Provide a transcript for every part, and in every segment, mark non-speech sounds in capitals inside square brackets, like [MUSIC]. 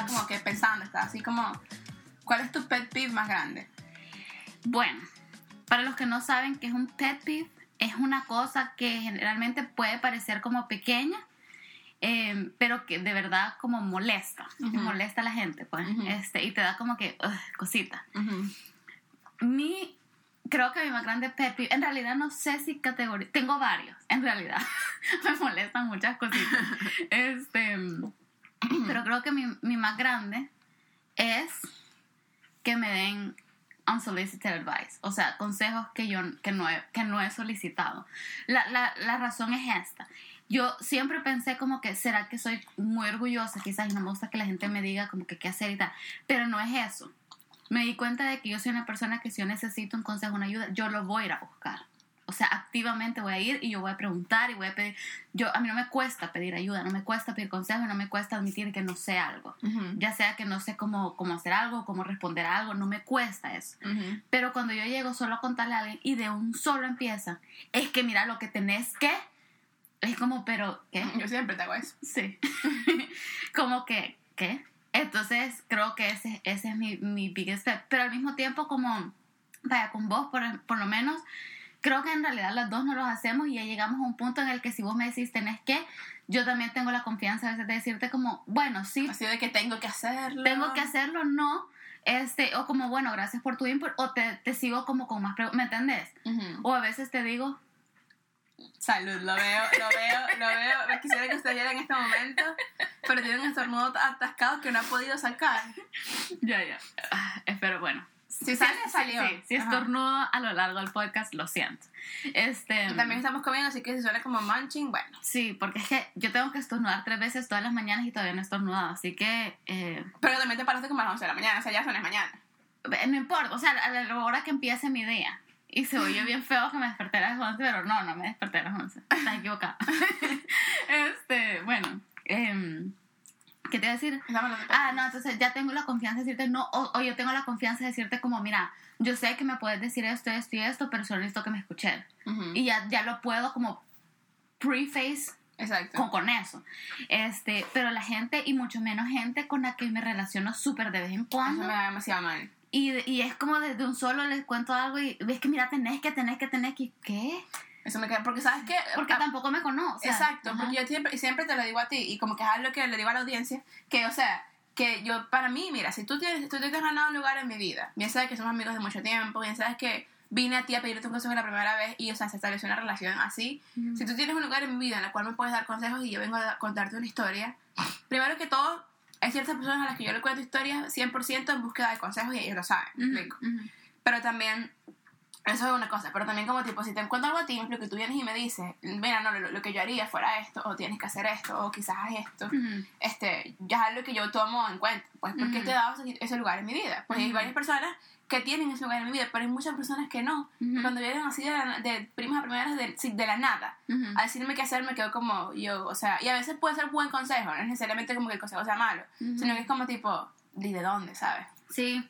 estaba como que pensando, estaba así como, ¿cuál es tu pet peeve más grande? Bueno, para los que no saben qué es un pet peeve, es una cosa que generalmente puede parecer como pequeña, eh, pero que de verdad como molesta, molesta a la gente, pues, este, y te da como que ugh, cosita. Mi, creo que mi más grande pet peeve, en realidad no sé si categoría, tengo varios, en realidad, [LAUGHS] me molestan muchas cositas, [LAUGHS] este, pero creo que mi, más grande es que me den unsolicited advice, o sea, consejos que yo que no he, que no he solicitado. La, la, la razón es esta. Yo siempre pensé como que, ¿será que soy muy orgullosa? Quizás no me gusta que la gente me diga como que qué hacer y tal, pero no es eso. Me di cuenta de que yo soy una persona que si yo necesito un consejo, una ayuda, yo lo voy a ir a buscar. O sea, activamente voy a ir y yo voy a preguntar y voy a pedir. Yo, a mí no me cuesta pedir ayuda, no me cuesta pedir consejo, no me cuesta admitir que no sé algo Ujú. ya sea que no sé cómo, cómo hacer algo, cómo responder a algo, no me cuesta eso. Ujú. Pero cuando yo llego solo a contarle a alguien y de un solo empieza, es que mira lo que tenés que, es como, pero, ¿qué? Yo siempre te hago eso. Sí. [LAUGHS] como que, ¿qué? Entonces creo que ese, ese es mi, mi biggest step. Pero al mismo tiempo, como, vaya, con vos, por, por lo menos, creo que en realidad las dos no los hacemos y ya llegamos a un punto en el que si vos me decís tenés que, yo también tengo la confianza a veces de decirte como, bueno, sí, Así de que tengo que hacerlo. tengo que hacerlo, no. Este, o como, bueno, gracias por tu input, o te, te sigo como con más preguntas, ¿me entendés? Ujú. O a veces te digo, Salud, lo veo, lo veo, lo veo. Me quisiera que usted viera en este momento, pero tiene un estornudo atascado que no ha podido sacar. [LAUGHS] ya, ya, Ah, espero, bueno. Si sale, salió. Sí, si estornudo a lo largo del podcast, lo siento. Este, También estamos comiendo, así que si suena como munching, bueno. Sí, porque es que yo tengo que estornudar tres veces todas las mañanas y todavía no he estornudado, así que eh, Pero también te paraste como a las 11 de la mañana, o sea, ya son las mañana. no importa, o sea, a la hora que empiece mi día. Y se oye bien feo que me desperté a las 11, pero no, no me desperté a las 11. Estás equivocada. [LAUGHS] [LAUGHS] este, bueno, em, ¿qué te iba a decir? Ah, no, entonces ya tengo la confianza de decirte no, o, o yo tengo la confianza de decirte como, mira, yo sé que me puedes decir esto, esto y esto, pero solo necesito que me escuchen. Ujú. Y ya, ya lo puedo como preface Exacto. con, con eso. Este, pero la gente, y mucho menos gente con la que me relaciono súper de vez en Eso cuando, me da demasiado mal. y, y es como desde un solo les cuento algo y ves que mira, tenés que, tenés que, tenés que, ¿qué? Eso me queda, porque sabes que... Porque Ah, tampoco me conoce. Exacto, porque yo siempre, siempre te lo digo a ti y como que es algo que le digo a la audiencia, que o sea, que yo para mí, mira, si tú tienes, tú te has ganado un lugar en mi vida, bien sabes que somos amigos de mucho tiempo, bien sabes que vine a ti a pedirte un consejo la primera vez y o sea, se estableció una relación así. Ujú. Si tú tienes un lugar en mi vida en el cual me puedes dar consejos y yo vengo a contarte una historia, primero que todo, hay ciertas personas a las que yo le cuento historias 100% en búsqueda de consejos y ellos lo saben, ¿me Ujú, explico? ujú. Pero también, eso es una cosa, pero también como tipo, si te encuentro algo a ti, ejemplo, que tú vienes y me dices, mira, no, lo, lo que yo haría fuera esto, o tienes que hacer esto, o quizás haz esto, Ujú. este, ya es algo que yo tomo en cuenta, pues porque Ujú. te he dado ese, lugar en mi vida. Pues hay Ujú. varias personas que tienen ese lugar en mi vida, pero hay muchas personas que no. Cuando vienen así de, la- de primas a primeras, de, de la nada, a decirme qué hacer, me quedo como yo, o sea, y a veces puede ser buen consejo, no es necesariamente como que el consejo sea malo, sino que es como tipo, ¿y de dónde, sabes? Sí,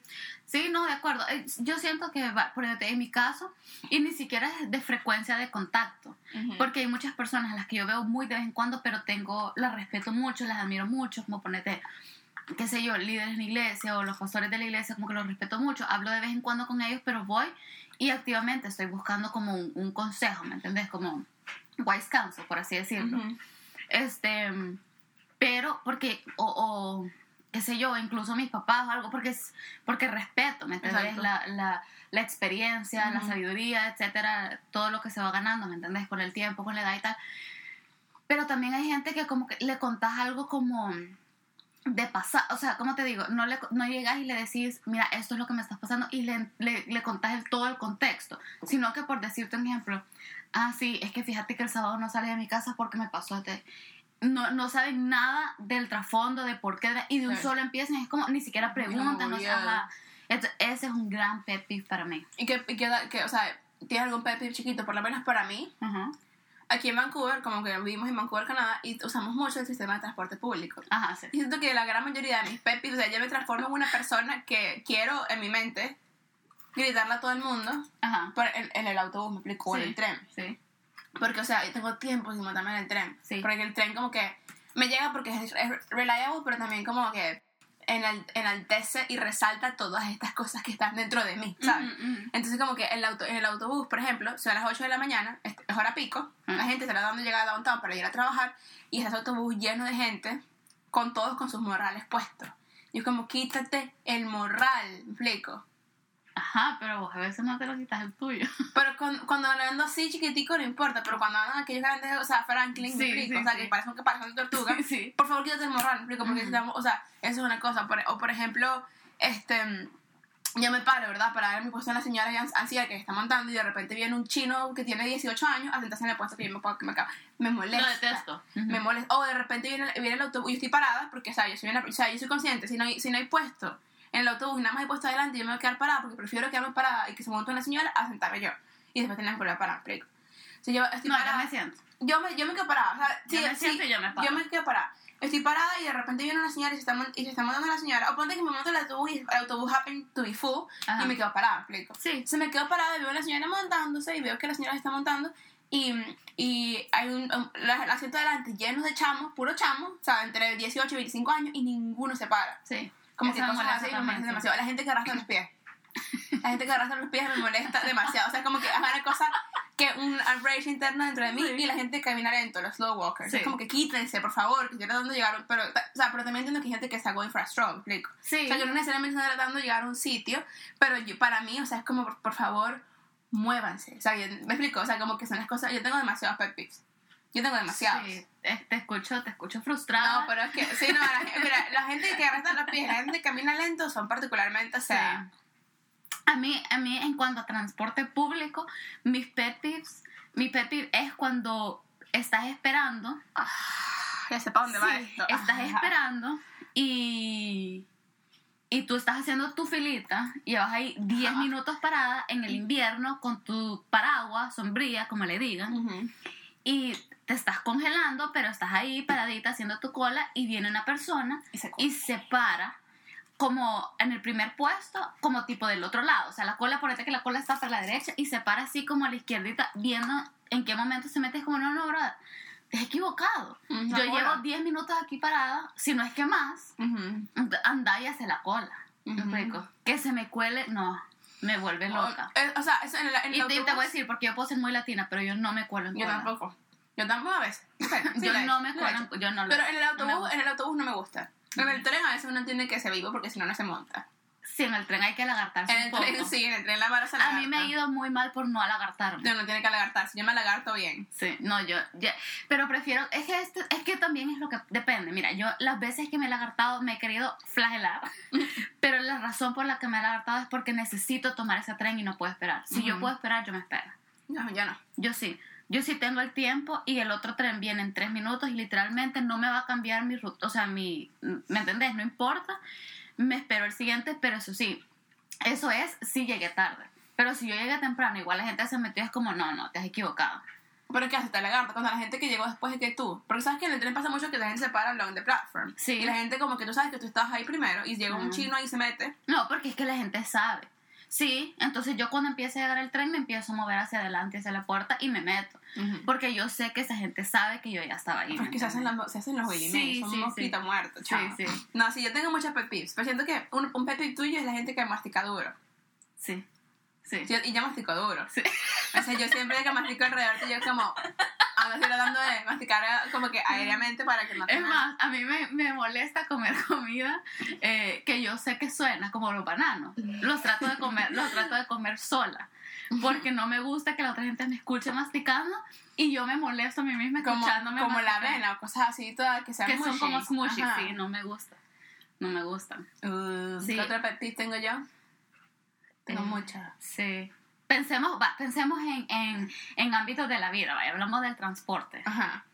sí, no, de acuerdo. Eh, Yo siento que, va- por ejemplo, en mi caso, y ni siquiera es de frecuencia de contacto, porque hay muchas personas a las que yo veo muy de vez en cuando, pero tengo, las respeto mucho, las admiro mucho, como ponete, qué sé yo, líderes en iglesia o los pastores de la iglesia, como que los respeto mucho. Hablo de vez en cuando con ellos, pero voy y activamente estoy buscando como un, un consejo, ¿me entendés? Como wise counsel, por así decirlo. Este, pero porque, o, o, qué sé yo, incluso mis papás o algo, porque es, porque respeto, ¿me entiendes? Exacto. La, la, la experiencia, la Ujú. sabiduría, etcétera, todo lo que se va ganando, ¿me entiendes? Con el tiempo, con la edad y tal. Pero también hay gente que como que le contás algo como de pasar, o sea, como te digo, no, le, no llegas y le decís, mira, esto es lo que me está pasando y le, le, le contás el- todo el contexto, sino que por decirte un ejemplo, ah, sí, es que fíjate que el sábado no salí de mi casa porque me pasó este... No, no saben nada del trasfondo, de por qué, y de un Sí. solo empiezan, es como, ni siquiera preguntan, o sea, obvio. ajá. Entonces, ese es un gran pet peeve para mí. Y que, y que, que, o sea, tienes algún pet peeve chiquito, por lo menos para mí, Ajá, aquí en Vancouver, como que vivimos en Vancouver, Canadá, y usamos mucho el sistema de transporte público. ajá, sí. Y siento que la gran mayoría de mis pet peeves, o sea, yo me transformo en una persona que quiero en mi mente gritarle a todo el mundo Ajá, por el- en el autobús, me explico, o en Sí. el tren. sí. Porque, o sea, yo tengo tiempo sin montarme en el tren. Sí. Porque el tren como que me llega porque es, es reliable, pero también como que enal- enaltece y resalta todas estas cosas que están dentro de mí, ¿sabes? Ujú, ujú. Entonces como que el auto, en el autobús, por ejemplo, son las 8 de la mañana, es, hora pico, Mm. la gente se está dando llegar a downtown para ir a trabajar y ese autobús lleno de gente, con todos con sus morrales puestos. Y es como, quítate el morral, ¿me explico? Ajá, pero vos a veces no te lo quitas el tuyo. [LAUGHS] Pero con- cuando ando así chiquitico no importa, pero cuando andan aquellos grandes, o sea, Franklin, me Sí, explico, sí, o sea, sí. que parecen que parecen tortugas, [LAUGHS] por favor quítate el morral, ¿me explico? Porque estamos- o sea, eso es una cosa. Por- o por ejemplo, este, yo me paro, ¿verdad? Para ver mi puesto en la señora an- anciana que está montando y de repente viene un chino que tiene 18 años a sentarse en el puesto que yo me, puedo- que me, acaba- me molesta. Lo detesto. Me molesta. O de repente viene, viene el autobús y yo estoy parada porque, o sea, yo soy, una, o sea, yo soy consciente, si no, hay, si no hay puesto en el autobús y nada más hay puesto adelante, yo me voy a quedar parada porque prefiero quedarme parada y que se monte una señora a sentarme yo. Y después tener que volver a parar, ¿me explico? O sea, yo estoy No, yo parada. me siento. Yo me, yo me quedo parada. O sea, Yo sí, me sí, siento y yo me paro. Yo me quedo parada. Estoy parada y de repente viene una señora y se está, y se está montando la señora. O ponte que me monto el autobús y el autobús happen to be full Ajá. y me quedo parada, ¿me explico? Sí. Se me quedo parada y veo a la señora montándose y veo que la señora se está montando y, y hay un, un- la- el asiento delante lleno de chamos, puro chamos, o sea, entre 18 y 25 años y ninguno se para. Sí. Como que cosas así me también, molesta sí. demasiado. La gente que arrastra los pies. [LAUGHS] La gente que arrastra los pies me molesta demasiado. O sea, es como que es una cosa que un rage interno dentro de mí Sí. y la gente que camina lento, los slow walkers. Sí. Es como que quítense, por favor, que estoy tratando de llegar. Pero, o sea, pero también entiendo que hay gente que está going for a stroll, ¿me explico? Sí. O sea, yo no necesariamente estoy tratando de llegar a un sitio, pero yo, para mí, o sea, es como, por, por favor, muévanse. O sea, yo- me explico, o sea, como que son las cosas. Yo tengo demasiados pet peeves. Yo tengo demasiados. Sí, te escucho, te escucho frustrada. No, pero es que, sí, no, la, gente- mira, [LAUGHS] la gente que arrastra los pies, la gente que camina lento son particularmente, o sea, A mí, a mí en cuanto a transporte público, mis pet peeves, mi pet peeve es cuando estás esperando, ya sé para dónde va esto. estás Ajá. esperando y, y tú estás haciendo tu filita y vas ahí 10 Ajá. minutos parada en el invierno con tu paraguas, sombrilla, como le digan, y te estás congelando, pero estás ahí paradita haciendo tu cola y viene una persona Y se y se para como en el primer puesto, como tipo del otro lado. O sea, la cola, por que la cola está para la derecha y se para así como a la izquierdita, viendo en qué momento se mete. Es como, no, no, brother, es equivocado. Ujú, Yo la llevo cola. 10 minutos aquí parada, si no es que más, Ujú. anda y hace la cola. ¿Me Ujú. explico? Que se me cuele, no, me vuelve loca. Eh, O sea, en, la, en Y te, te voy a decir, porque yo puedo ser muy latina, pero yo no me cuelo en Yo cola. tampoco. Yo tampoco a veces. [LAUGHS] Bueno, sí Yo he no me he yo no lo Pero en el no autobús, en el autobús no me gusta. En el tren a veces uno tiene que ser vivo porque si no, no se monta. Sí, en el tren hay que alagartarse En un el poco. tren, [LAUGHS] sí, en el tren la vara se A mí me ha ido muy mal por no alagartarme. Yo no tiene que alagartarse. Yo me alagarto bien. Sí, no, yo, pero prefiero, es que, esto, es que también es lo que depende. Mira, yo las veces que me he lagartado me he querido flagelar, [LAUGHS] pero la razón por la que me he lagartado es porque necesito tomar ese tren y no puedo esperar. Si yo puedo esperar, yo me espero. No, yo no. Yo sí, yo sí tengo el tiempo y el otro tren viene en tres minutos y literalmente no me va a cambiar mi ruta, o sea, mi, ¿me entendés? No importa, me espero el siguiente, pero eso sí, eso es si llegué tarde. Pero si yo llegué temprano, igual la gente se metió, es como, no, no, te has equivocado. Pero ¿qué hace? Te lagarta con la gente que llegó después de que tú. Porque sabes que en el tren pasa mucho que la gente se para along the platform. Sí. Y la gente como que tú sabes que tú estás ahí primero y llega un chino ahí y se mete. No, porque es que la gente sabe. Sí, entonces yo cuando empiece a llegar el tren me empiezo a mover hacia adelante, hacia la puerta y me meto. Porque yo sé que esa gente sabe que yo ya estaba ahí. ¿me Porque se hacen, los, se hacen los Willy Sí, son sí, sí. muerto, Sí, chao. sí. No, sí, yo tengo muchos pet peeves, pero siento que un, un pet peeve tuyo es la gente que mastica duro. Sí, sí. Sí, y yo mastico duro. Sí. O sea, yo siempre que mastico alrededor tuyo es como, a veces tratando de masticar eh, como que aéreamente para que no te Es más, a mí me, me molesta comer [LAUGHS] comida eh, que yo sé que suena como los bananos. Los trato de comer, los trato de comer sola. Porque no me gusta que la otra gente me escuche masticando y yo me molesto a mí misma como, escuchándome como la masticar. avena o cosas así todas que sean Que son como smushy, Ajá. sí, no me gusta. No me gustan. Uh, Sí. ¿Qué peeve tengo yo? Tengo Eh, muchas. Sí. Pensemos, va, pensemos en, en, en ámbitos de la vida, vaya, hablamos del transporte. Ajá.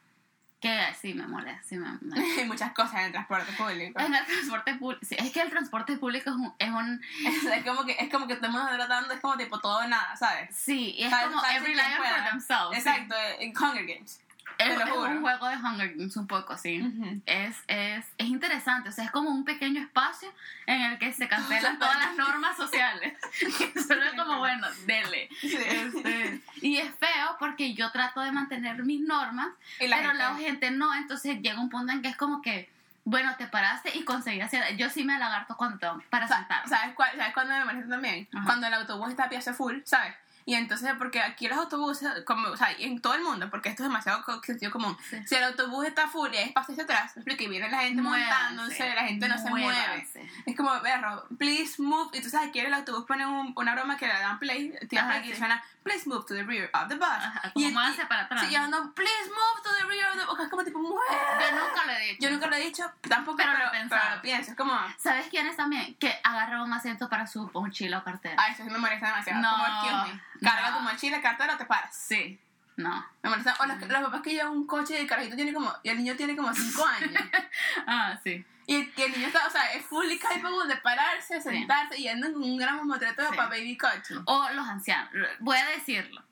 Que sí me molesta, sí me, [LAUGHS] Hay muchas cosas en el transporte público. En el transporte público, sí, es que el transporte público es un, es un [LAUGHS] es, como que, es como que estamos tratando, es como tipo todo o nada, ¿sabes? sí, y es ¿Sabes- como sabes every lion for themselves. sí. Exacto, en Hunger Games. Es, un juego de Hunger Games un poco, sí. Ujú. es, es, es interesante, o sea, es como un pequeño espacio en el que se cancelan todas las normas sociales. [LAUGHS] [LAUGHS] Solo es como, bueno, dele. Sí. Este, y es feo porque yo trato de mantener mis normas, la pero gente- la gente no, entonces llega un punto en que es como que, bueno, te paraste y conseguí hacer, yo sí me lagarto cuando tengo para Sa- sentar. ¿Sabes, cuál, ¿Sabes cuándo me molesta también? Ajá. Cuando el autobús está a pieza full, ¿sabes? Y entonces, porque aquí los autobuses, como, o sea, en todo el mundo, porque esto es demasiado sentido común. Sí. Si el autobús está full y hay espacio hacia atrás, y viene la gente montándose, la gente no se mueve. Muévanse. Es como, berro, please move. Y tú sabes, aquí el autobús ponen un- una broma que le dan play, play y sí. suena, please move to the rear of the bus. Ajá, como y, muévanse para atrás. Sí, y ando, please move to the rear of the bus. Es como tipo, mueve. Yo nunca lo he dicho. Yo nunca lo he dicho, tampoco, Pero pero, lo pero, lo pienso. Es como, ¿Sabes quiénes también? Que agarran un asiento para su mochila o cartera. Ay, eso sí me molesta demasiado. No, como, excuse me. Carga no. tu mochila, cartera te paras. Sí, no. Me molesta. O los, los papás que llevan un coche y el carajito tiene como. Y el niño tiene como 5 años. [LAUGHS] Ah, sí. y, el, y el niño está, o sea, es fully capable de pararse, sentarse y anda con un gran mamotreto Sí. para baby coche. O los ancianos. Voy a decirlo.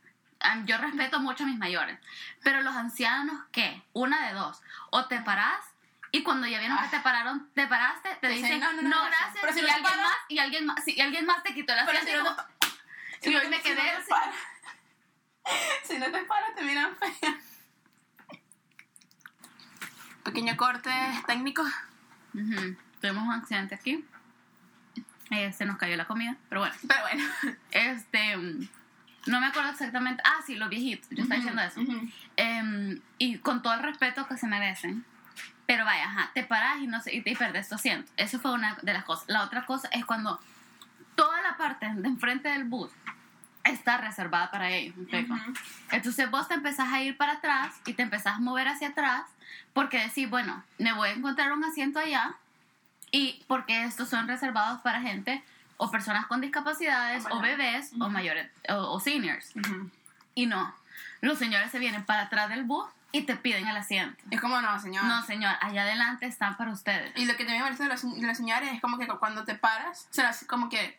Yo respeto mucho a mis mayores. Pero los ancianos, ¿qué? Una de dos. O te parás y cuando ya vieron que Ah. te pararon, te paraste, te dicen, no, no, no, no, gracias". Pero si y, alguien paras- más, y alguien más, sí, y alguien más te quitó Pero asiento. Si y no me si quedé no te paras- [LAUGHS] Si no te paras, te miran fea. Pequeño corte técnico. Ujú. Tuvimos un accidente aquí. Eh, se nos cayó la comida, pero bueno. Pero bueno. Este, mm, no me acuerdo exactamente. Ah, sí, los viejitos. Yo estaba diciendo eso. Em, y con todo el respeto que se merecen. Pero vaya, ajá, te paras y, no sé, y te y perdes tu asiento. Eso fue una de las cosas. La otra cosa es cuando toda la parte de enfrente del bus está reservada para ellos. ¿me explico? Ujú. Entonces vos te empezás a ir para atrás y te empezás a mover hacia atrás porque decís, bueno, me voy a encontrar un asiento allá y porque estos son reservados para gente o personas con discapacidades O bebés o mayores o, o seniors. Y no, los señores se vienen para atrás del bus y te piden el asiento. Es como no, señor. No, señor, allá adelante están para ustedes. Y lo que también me molesta de los, de los señores es como que cuando te paras, o sea, como que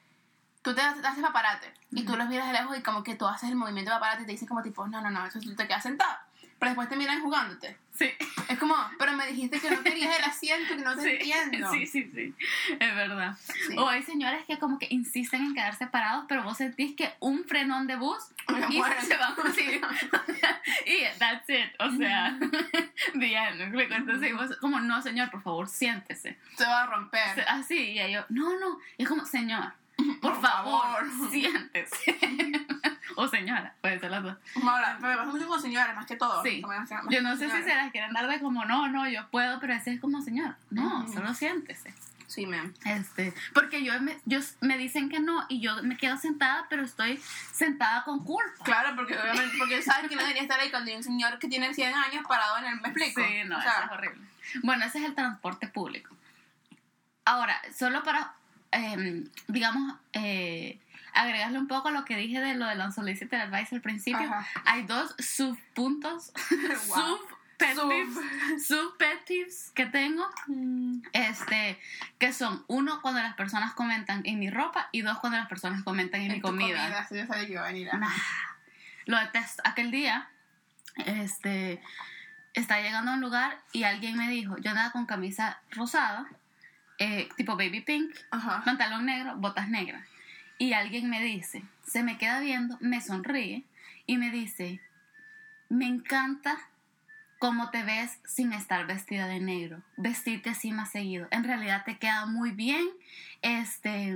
tú te, haces para pararte y tú los miras de lejos y como que tú haces el movimiento para pararte y te dicen como tipo, no, no, no, eso tú te quedas sentado. Pero después te miran jugándote. Sí. Es como, pero me dijiste que no querías el asiento, que no te Sí, entiendo. sí, sí, sí, es verdad. Sí. O hay señores que como que insisten en quedarse parados, pero vos sentís que un frenón de bus [LAUGHS] y muero. se van así. [LAUGHS] y that's it, o sea, [LAUGHS] end, ¿me explico? Entonces vos como, no señor, por favor, siéntese. Te va a romper. Así, y yo, no, no, y es como, señor, [LAUGHS] por, Por favor, favor. siéntese. [LAUGHS] o señora, puede ser las dos. Ahora, pero me pasa mucho con señores, más que todo. Sí. Como más- más Yo no sé si se las quieren dar de como, no, no, yo puedo, pero ese es como, señor, no, solo siéntese. Sí, ma'am. Este, porque yo me, yo me dicen que no y yo me quedo sentada, pero estoy sentada con culpa. Claro, porque obviamente, porque sabes que no debería estar ahí cuando hay un señor que tiene 100 años parado en el, ¿me explico? Sí, no, O sea, eso es horrible. Bueno, ese es el transporte público. Ahora, solo para, em, digamos, eh, agregarle un poco a lo que dije de lo del unsolicited advice al principio, Ajá. hay dos subpuntos, [LAUGHS] Wow. sub peeves, sub pet peeves que tengo, este, que son uno cuando las personas comentan en mi ropa y dos cuando las personas comentan en, mi comida. sí, yo sabía que iba a venir. Nah, lo detesto. Aquel día, este, estaba llegando a un lugar y alguien me dijo, yo andaba con camisa rosada, eh, tipo baby pink, Ajá. pantalón negro, botas negras. Y alguien me dice, se me queda viendo, me sonríe y me dice, me encanta cómo te ves sin estar vestida de negro. Vestirte así más seguido. En realidad te queda muy bien. Este,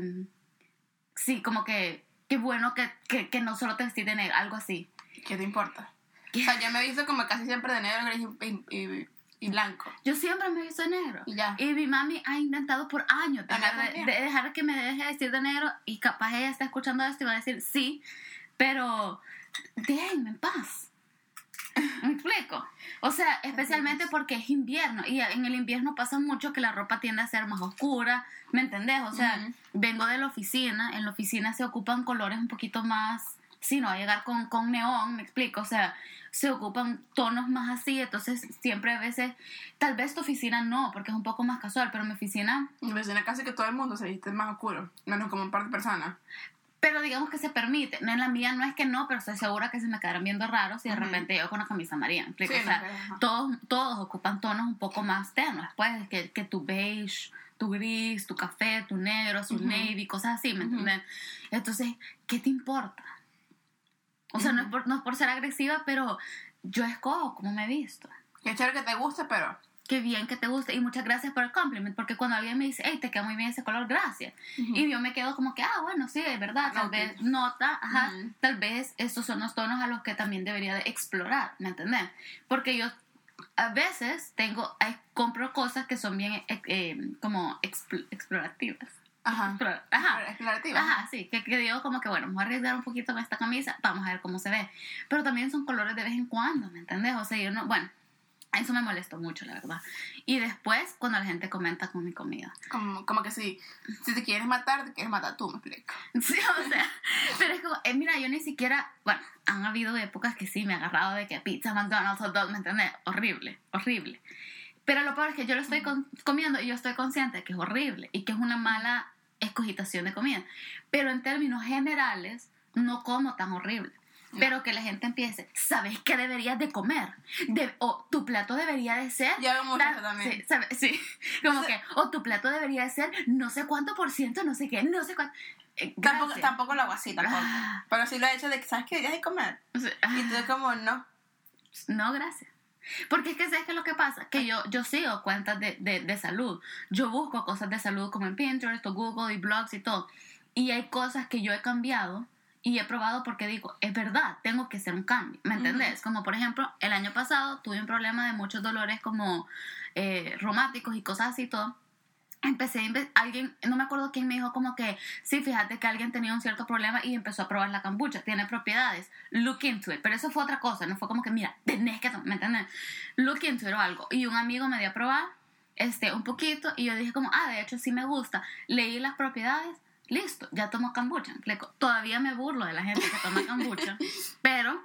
sí, como que, qué bueno que, que, que no solo te vestís de negro, algo así. ¿Qué te importa? O sea, yo me he visto como casi siempre de negro, gris y, y- y blanco. Yo siempre me he visto de negro. Y ya. Y mi mami ha intentado por años dejar, de, dejar que me deje vestir de negro y capaz ella está escuchando esto y va a decir sí, pero déjenme en paz. [LAUGHS] ¿Me explico? O sea, especialmente porque es invierno y en el invierno pasa mucho que la ropa tiende a ser más oscura, ¿me entendés? O sea, vengo de la oficina, en la oficina se ocupan colores un poquito más, si no, va a llegar con, con neón, ¿me explico? O sea, se ocupan tonos más así, entonces siempre a veces, tal vez tu oficina no, porque es un poco más casual, pero mi oficina, En vecina casi que todo el mundo se viste más oscuro, menos como un par de personas. pero digamos que se permite. No, en la mía no es que no, pero estoy segura que se me quedarán viendo raros si de Ujú. repente yo con una camisa amarilla. Sí, o sea, no, todos, todos ocupan tonos un poco más tenues, pues, que, que tu beige, tu gris, tu café, tu negro, su Ujú. navy, cosas así, ¿me Ujú. entiendes? Entonces, ¿qué te importa? O sea, no, es por, no es por ser agresiva, pero yo escojo cómo me he visto. Qué chévere que te guste, pero. Qué bien que te guste y muchas gracias por el compliment, porque cuando alguien me dice, hey, te queda muy bien ese color, gracias. Y yo me quedo como que, ah, bueno, sí, es verdad, tal vez nota, ajá, tal vez estos son los tonos a los que también debería de explorar, ¿me entendés? Porque yo a veces tengo, compro cosas que son bien eh, eh, como expl- explorativas. Ajá. Ajá. Explorativa. Ajá, sí, que, que digo como que bueno, vamos a arriesgar un poquito con esta camisa, vamos a ver cómo se ve. Pero también son colores de vez en cuando, ¿me entendés? O sea, yo no, bueno, eso me molestó mucho, la verdad. Y después, cuando la gente comenta con mi comida. Como, como que si, si te quieres matar, te quieres matar tú, me explico. [LAUGHS] Sí, o sea, pero es como, eh, mira, yo ni siquiera, bueno, han habido épocas que sí me he agarrado de que pizza, McDonald's, hot dog, ¿me entiendes? Horrible, horrible. Pero lo peor es que yo lo estoy comiendo y yo estoy consciente de que es horrible y que es una mala escogitación de comida. Pero en términos generales, no como tan horrible. Pero que la gente empiece, ¿sabes qué deberías de comer? De- o tu plato debería de ser... Ya tal- eso también. Sí, ¿sabes? Sí, [LAUGHS] como que, o tu plato debería de ser no sé cuánto por ciento, no sé qué, no sé cuánto... Eh, Tampoco, tampoco lo hago así, tampoco. Ah. Pero sí lo he hecho de que, ¿sabes qué deberías de comer? O sea, Y tú como, no. No, gracias. Porque es que sabes qué es lo que pasa, que yo, yo sigo cuentas de, de, de salud. Yo busco cosas de salud como en Pinterest o Google y blogs y todo. Y hay cosas que yo he cambiado y he probado porque digo, es verdad, tengo que hacer un cambio. ¿Me entendés? Como por ejemplo, el año pasado tuve un problema de muchos dolores como eh, reumáticos y cosas así y todo. Empecé a alguien, no me acuerdo quién me dijo como que, sí, fíjate que alguien tenía un cierto problema y empezó a probar la kombucha, tiene propiedades, look into it, pero eso fue otra cosa, no fue como que, mira, tenés que, ¿me entiendes? Look into it o algo, y un amigo me dio a probar, este, un poquito, y yo dije como, ah, de hecho sí me gusta, leí las propiedades, listo, ya tomo kombucha, todavía me burlo de la gente que toma kombucha, [LAUGHS] pero,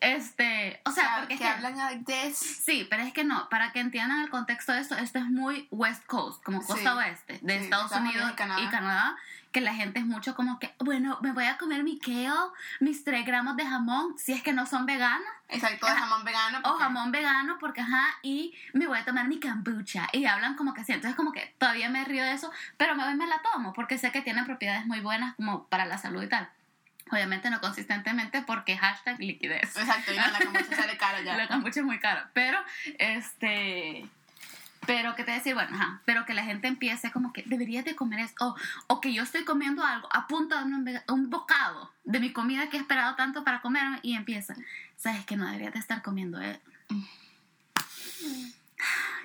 este, o sea, que, porque es que hablan like this. Sí, pero es que no, para que entiendan el contexto de esto, esto es muy West Coast, como costa Sí, oeste de sí, Estados Estados Unidos y Canadá. y Canadá, que la gente es mucho como que, bueno, me voy a comer mi kale, mis 3 gramos de jamón, si es que no son veganas, Exacto, Ajá. jamón vegano. o jamón vegano, porque ajá, y me voy a tomar mi kombucha, y hablan como que así, entonces como que todavía me río de eso, pero me voy y me la tomo, porque sé que tiene propiedades muy buenas como para la salud y tal. Obviamente no consistentemente porque hashtag liquidez. Exacto, y no, la kombucha sale cara ya. [LAUGHS] La kombucha es muy cara. Pero, este. Pero, ¿qué te decir? Bueno, ajá. Pero que la gente empiece como que deberías de comer esto. O, o que yo estoy comiendo algo, a punto de un, bocado de mi comida que he esperado tanto para comerme y empieza. ¿Sabes que no deberías de estar comiendo eso?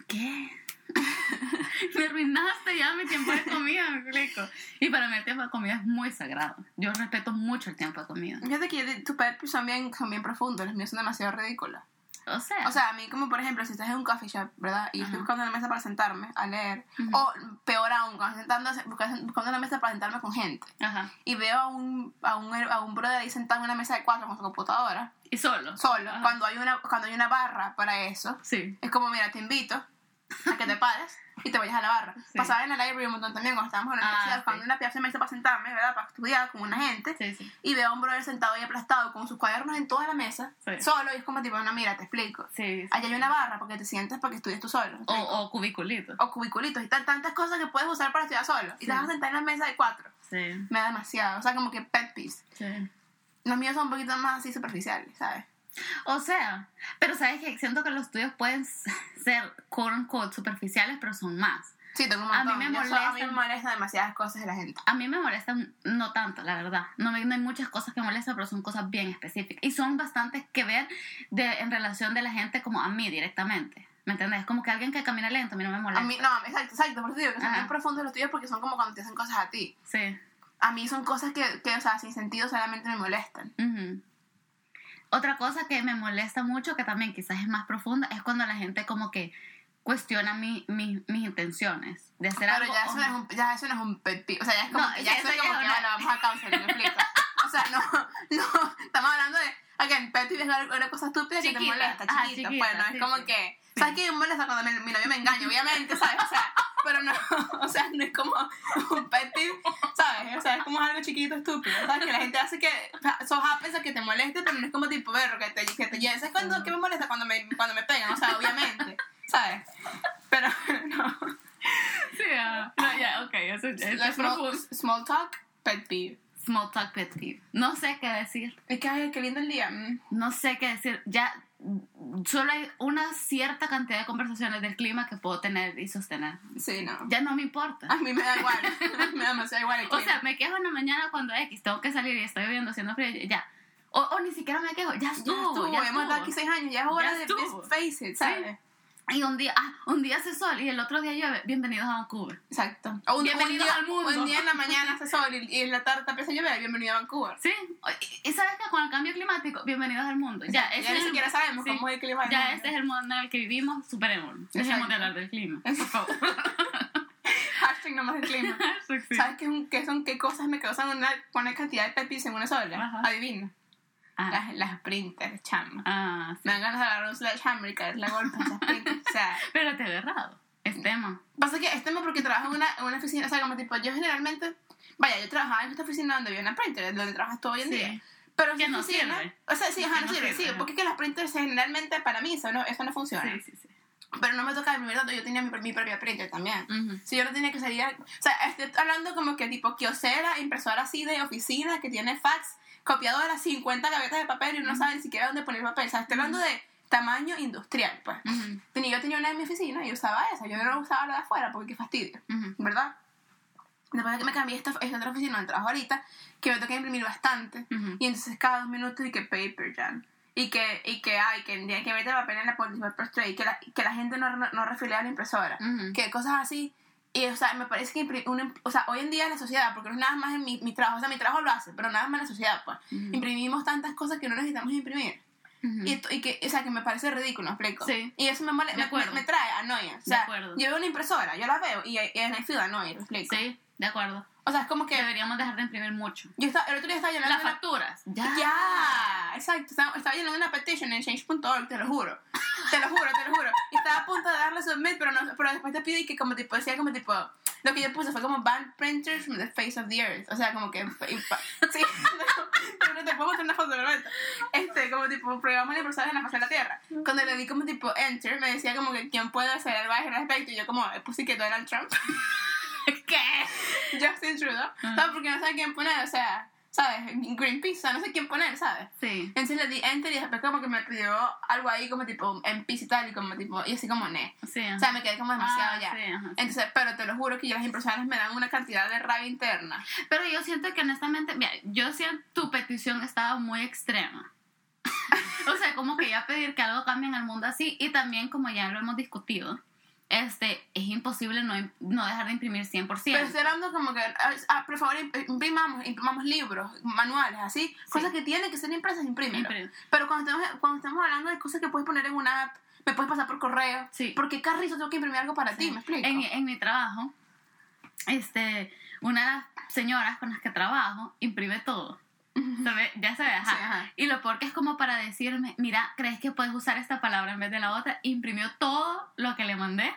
¿Qué? [LAUGHS] me arruinaste ya mi tiempo de comida, me explico. Y para mí el tiempo de comida es muy sagrado. Yo respeto mucho el tiempo de comida. Fíjate que tus peeves son bien, son bien profundos, los míos son demasiado ridículos. O sea, O sea, a mí como por ejemplo, si estás en un coffee shop, ¿verdad? Y estoy buscando una mesa para sentarme a leer. O peor aún, cuando estoy sentando- buscando buscando una mesa para sentarme con gente. ajá. Y veo a un, a un, a un brother ahí sentado en una mesa de cuatro con su computadora. Y solo. Solo. Ajá. Cuando hay, una, cuando hay una barra para eso. Sí. Es como, mira, te invito [LAUGHS] a que te pares y te vayas a la barra. Sí. Pasaba en la library un montón también cuando estábamos en la Ah, universidad. sí. Cuando una pieza me hizo para sentarme, ¿verdad? Para estudiar con una gente. Sí, sí. Y veo a un brother sentado ahí aplastado con sus cuadernos en toda la mesa. Solo. Y es como tipo, no, mira, te explico. Allá hay una barra porque te sientas para que estudies tú solo. ¿me O, o cubiculitos. O cubiculitos y tantas cosas que puedes usar para estudiar solo. Y te vas a sentar en la mesa de cuatro. Sí, Me da demasiado. O sea, como que pet peeves. sí. Los míos son un poquito más así superficiales, ¿sabes? O sea, pero sabes que siento que los tuyos pueden [LAUGHS] ser quote unquote superficiales, pero son más. Sí, tengo un A mí montón. me a mí molestan- me molestan demasiadas cosas de la gente. A mí me molestan, no tanto, la verdad. No, me, no hay muchas cosas que me molestan, pero son cosas bien específicas. Y son bastantes que ver de, en relación de la gente como a mí directamente. ¿Me entiendes? Como que alguien que camina lento a mí no me A molesta. mí, no, exacto, exacto. Por eso digo que son bien profundos los tuyos porque son como cuando te hacen cosas a ti. Sí. A mí son cosas que, que o sea, sin sentido solamente me molestan. Ujú. Otra cosa que me molesta mucho, que también quizás es más profunda, es cuando la gente como que cuestiona mi, mi- mis intenciones de hacer Pero algo. ya eso, no es un, ya eso no es un pet peeve. O sea, ya es como No, que ya eso es como que es una- bueno, vamos a counseling, me explico. O sea, no, [LAUGHS] no, estamos hablando de, again, pet peeve es una, cosa estúpida que te Chiquita, molesta, ajá, chiquita, chiquita, pues, no sí, es como sí. que, ¿sabes qué me molesta cuando mi, mi novio me engaña? Obviamente, ¿sabes? O sea, pero no, [LAUGHS] o sea, no es como un pet peeve, ¿sabes? O sea, es como algo chiquito, estúpido, ¿sabes? Que la gente hace que, so happens a que te moleste, pero no es como tipo, ver, que te, que te lleves. ¿Sabes cuando, qué me molesta? Cuando me, cuando me pegan, o sea, obviamente, ¿sabes? Pero no. Sí, ah, no, ya, ok, eso, eso es small, profundo. small talk, pet peeve. Small talk pet peeve. No sé qué decir. Es que, ay, qué lindo el día. mm. No sé qué decir. Ya solo hay una cierta cantidad de conversaciones del clima que puedo tener y sostener. Sí, no. Ya no me importa. A mí me da igual, [LAUGHS] me da demasiado igual el O clima. sea, me quejo en la mañana cuando X, tengo que salir y estoy lloviendo, haciendo frío, ya. O, o ni siquiera me quejo, ya ya estuvo, estuvo, ya hemos estuvo. estado aquí seis años, ya es hora Ya de estuvo. face it, ¿sabes? Y un día, ah, un día hace sol y el otro día llueve. Bienvenidos a Vancouver. Exacto. O un, Bienvenidos un día, al mundo. Un día en la mañana [LAUGHS] hace sol y, y en la tarde empieza a llover, bienvenido a Vancouver. Sí, y, y sabes que con el cambio climático, bienvenidos al mundo. Ya, ya ni siquiera sabemos sí. cómo es el clima. del Ya este es el mundo en el que vivimos, superémoslo. Dejemos de hablar del clima. Por [LAUGHS] favor. Hashtag nomás el clima. [LAUGHS] Sí. ¿Sabes qué, qué son, qué cosas me causan una, una cantidad de pepis en una sola? Ajá. Adivina. Ah, Las, las sprinters, chama. ah, sí. Me dan ganas de agarrar un sledgehammer y caerle golpe a esas sprinters. O sea, [LAUGHS] Pero te he errado. Es tema. pasa que este tema porque trabajo en una, en una oficina, o sea, como tipo, yo generalmente, vaya, yo trabajaba en esta oficina donde había una printer, donde trabajas tú hoy en Sí. día. Pero Que no oficina- sirve. O sea, sí, ajá, no no sirve, sirve, sí, porque es que las printers generalmente para mí eso no, eso no funciona. Sí, sí, sí. Pero no me toca imprimir tanto, yo tenía mi, mi propia printer también. Ujú. Si yo no tenía que salir, a- o sea, estoy hablando como que tipo kiosera, impresora así de oficina, que tiene fax, copiadora, 50 gavetas de papel y uno no sabe ni siquiera dónde poner papel. O sea, estoy hablando de tamaño industrial, pues. Ujú. Tenía- Yo tenía una en mi oficina y usaba esa, yo no usaba la de afuera porque qué fastidio, Ujú. ¿verdad? Después de que me cambié esta, esta otra oficina donde trabajo ahorita, que me toca imprimir bastante, Ujú. y entonces cada dos minutos y que paper jam. Y que, y que hay, que tiene que meter papel en la paper tray, que la, que la gente no, no, no refilea la impresora que cosas así. Y, o sea, me parece que impri- un imp- o sea, hoy en día en la sociedad, porque no es nada más en mi, mi trabajo, o sea, mi trabajo lo hace, pero nada más en la sociedad, pues. Imprimimos tantas cosas que no necesitamos imprimir. Ujú. Y, esto- y que, o sea, que me parece ridículo, ¿me explico? Sí. Y eso me, me, me, me trae annoyance. O sea, yo veo una impresora, yo la veo y, y en el feel ¿me explico? Sí, de acuerdo. O sea, es como que Deberíamos dejar de imprimir mucho. yo estaba, el otro día estaba llenando Las una- facturas. Ya. Ya, exacto. Estaba, estaba llenando una petition en change.org, te lo juro. Te lo juro, te lo juro. Y estaba a punto de darle submit, pero, no, pero después te pide que como tipo, decía como tipo, lo que yo puse fue como ban printers from the face of the earth. O sea, como que, y sí, [LAUGHS] no, no te puedo mostrar una foto momento. Este, como tipo, programas la impresora en la faz de la tierra. Cuando le di como tipo enter, me decía como que quién puede hacer algo al respecto. Y yo como, eh, puse que Donald Trump. [LAUGHS] [LAUGHS] ¿Qué? Justin Trudeau. No, porque no sabe quién poner, o sea, ¿sabes? Greenpeace, o sea, no sé quién poner, ¿sabes? Sí. Entonces le di enter y después como que me pidió algo ahí como tipo en pis y tal y como tipo, y así como ne. Sí. O sea, me quedé como demasiado Ah, ya. sí, ajá, sí. Entonces, pero te lo juro que las impresiones me dan una cantidad de rabia interna. Pero yo siento que honestamente, mira, yo siento tu petición estaba muy extrema. [LAUGHS] o sea, como que ya pedir que algo cambie en el mundo así y también como ya lo hemos discutido, este, es imposible no, no dejar de imprimir 100%. Pero estoy hablando como que, ah, por favor, imp- imprimamos, imprimamos libros, manuales, así, cosas que tienen que ser impresas, imprímelo. Imprime. Pero cuando estamos, cuando estamos hablando de cosas que puedes poner en una app, me puedes pasar por correo, Sí. porque carrizo tengo que imprimir algo para ti, ¿me explico? En, en mi trabajo, este, una de las señoras con las que trabajo imprime todo. Ya se ve, ajá. Sí, ajá. Y lo peor que es como para decirme, mira, ¿crees que puedes usar esta palabra en vez de la otra? Imprimió todo lo que le mandé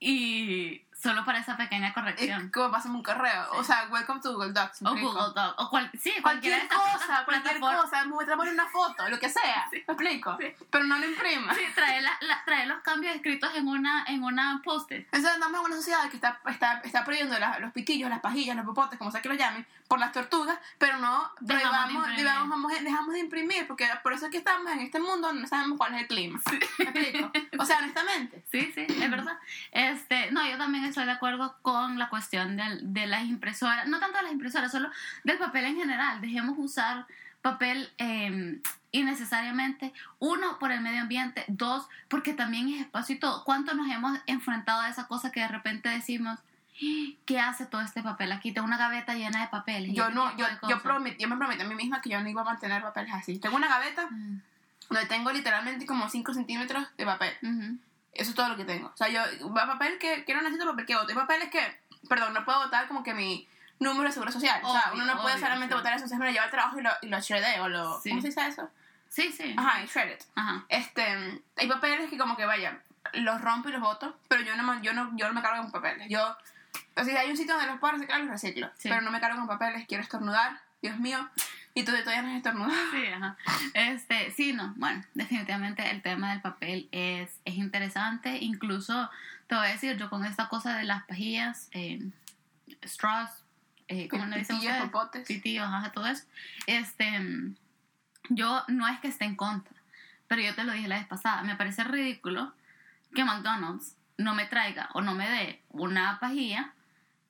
y solo para esa pequeña Es corrección. como pasarme un correo. O sea, welcome to Google Docs. ¿me O? Google Doc, o cual, sí, Cualquier cosa, [LAUGHS] cualquier cosa, muéstrame una foto, lo que sea. ¿Me explico? Sí. Pero no lo imprima. Sí, trae, la, la- trae los cambios escritos en una, en una post-it. Entonces andamos en una sociedad que está, está, está prohibiendo la- los pitillos, las pajillas, los popotes, como sea que lo llamen, por las tortugas, pero no Dejamos de vamos- dejamos de imprimir, porque por eso es que estamos en este mundo donde no sabemos cuál es el clima. ¿Me explico? O sea, honestamente. Sí, sí, es verdad. Este, no, yo también estoy de acuerdo con la cuestión de, las impresoras, no tanto de las impresoras, solo del papel en general. Dejemos usar papel eh, innecesariamente. Uno, por el medio ambiente. Dos, porque también es espacio y todo. ¿Cuánto nos hemos enfrentado a esa cosa que de repente decimos, ¿qué hace todo este papel aquí? Tengo una gaveta llena de papeles. y Yo no, yo, yo, promet- yo me prometí a mí misma que yo no iba a mantener papeles así. Tengo una gaveta Mm, donde tengo literalmente como 5 centímetros de papel. Eso es todo lo que tengo. O sea, yo, papel que, que no necesito papel que voto. Hay papeles que, perdón, no puedo votar como que mi número de seguro social. o sea, Obvio, uno no puede obvio, solamente sí. votar eso, entonces me lo llevo al trabajo y lo, y lo shredé o lo... Sí. ¿Cómo se dice eso? Sí, sí. Ajá, y shred it. Ajá. Este, hay papeles que como que, vaya, los rompo y los boto, pero yo no, me- yo no, yo no me cargo con papeles. Yo, o sea, hay un sitio donde los puedo reciclar, los reciclo. Sí. Pero no me cargo con papeles, quiero estornudar, Dios mío. Y tú todavía no estornudado. [LAUGHS] Sí, ajá. Este, sí, no, bueno, definitivamente el tema del papel es, es interesante. Incluso, te voy a decir, yo con esta cosa de las pajillas, eh, straws, eh, ¿cómo le dicen popotes. Pitillos, ajá, todo eso. Este, yo no es que esté en contra, pero yo te lo dije la vez pasada, me parece ridículo que McDonald's no me traiga o no me dé una pajilla,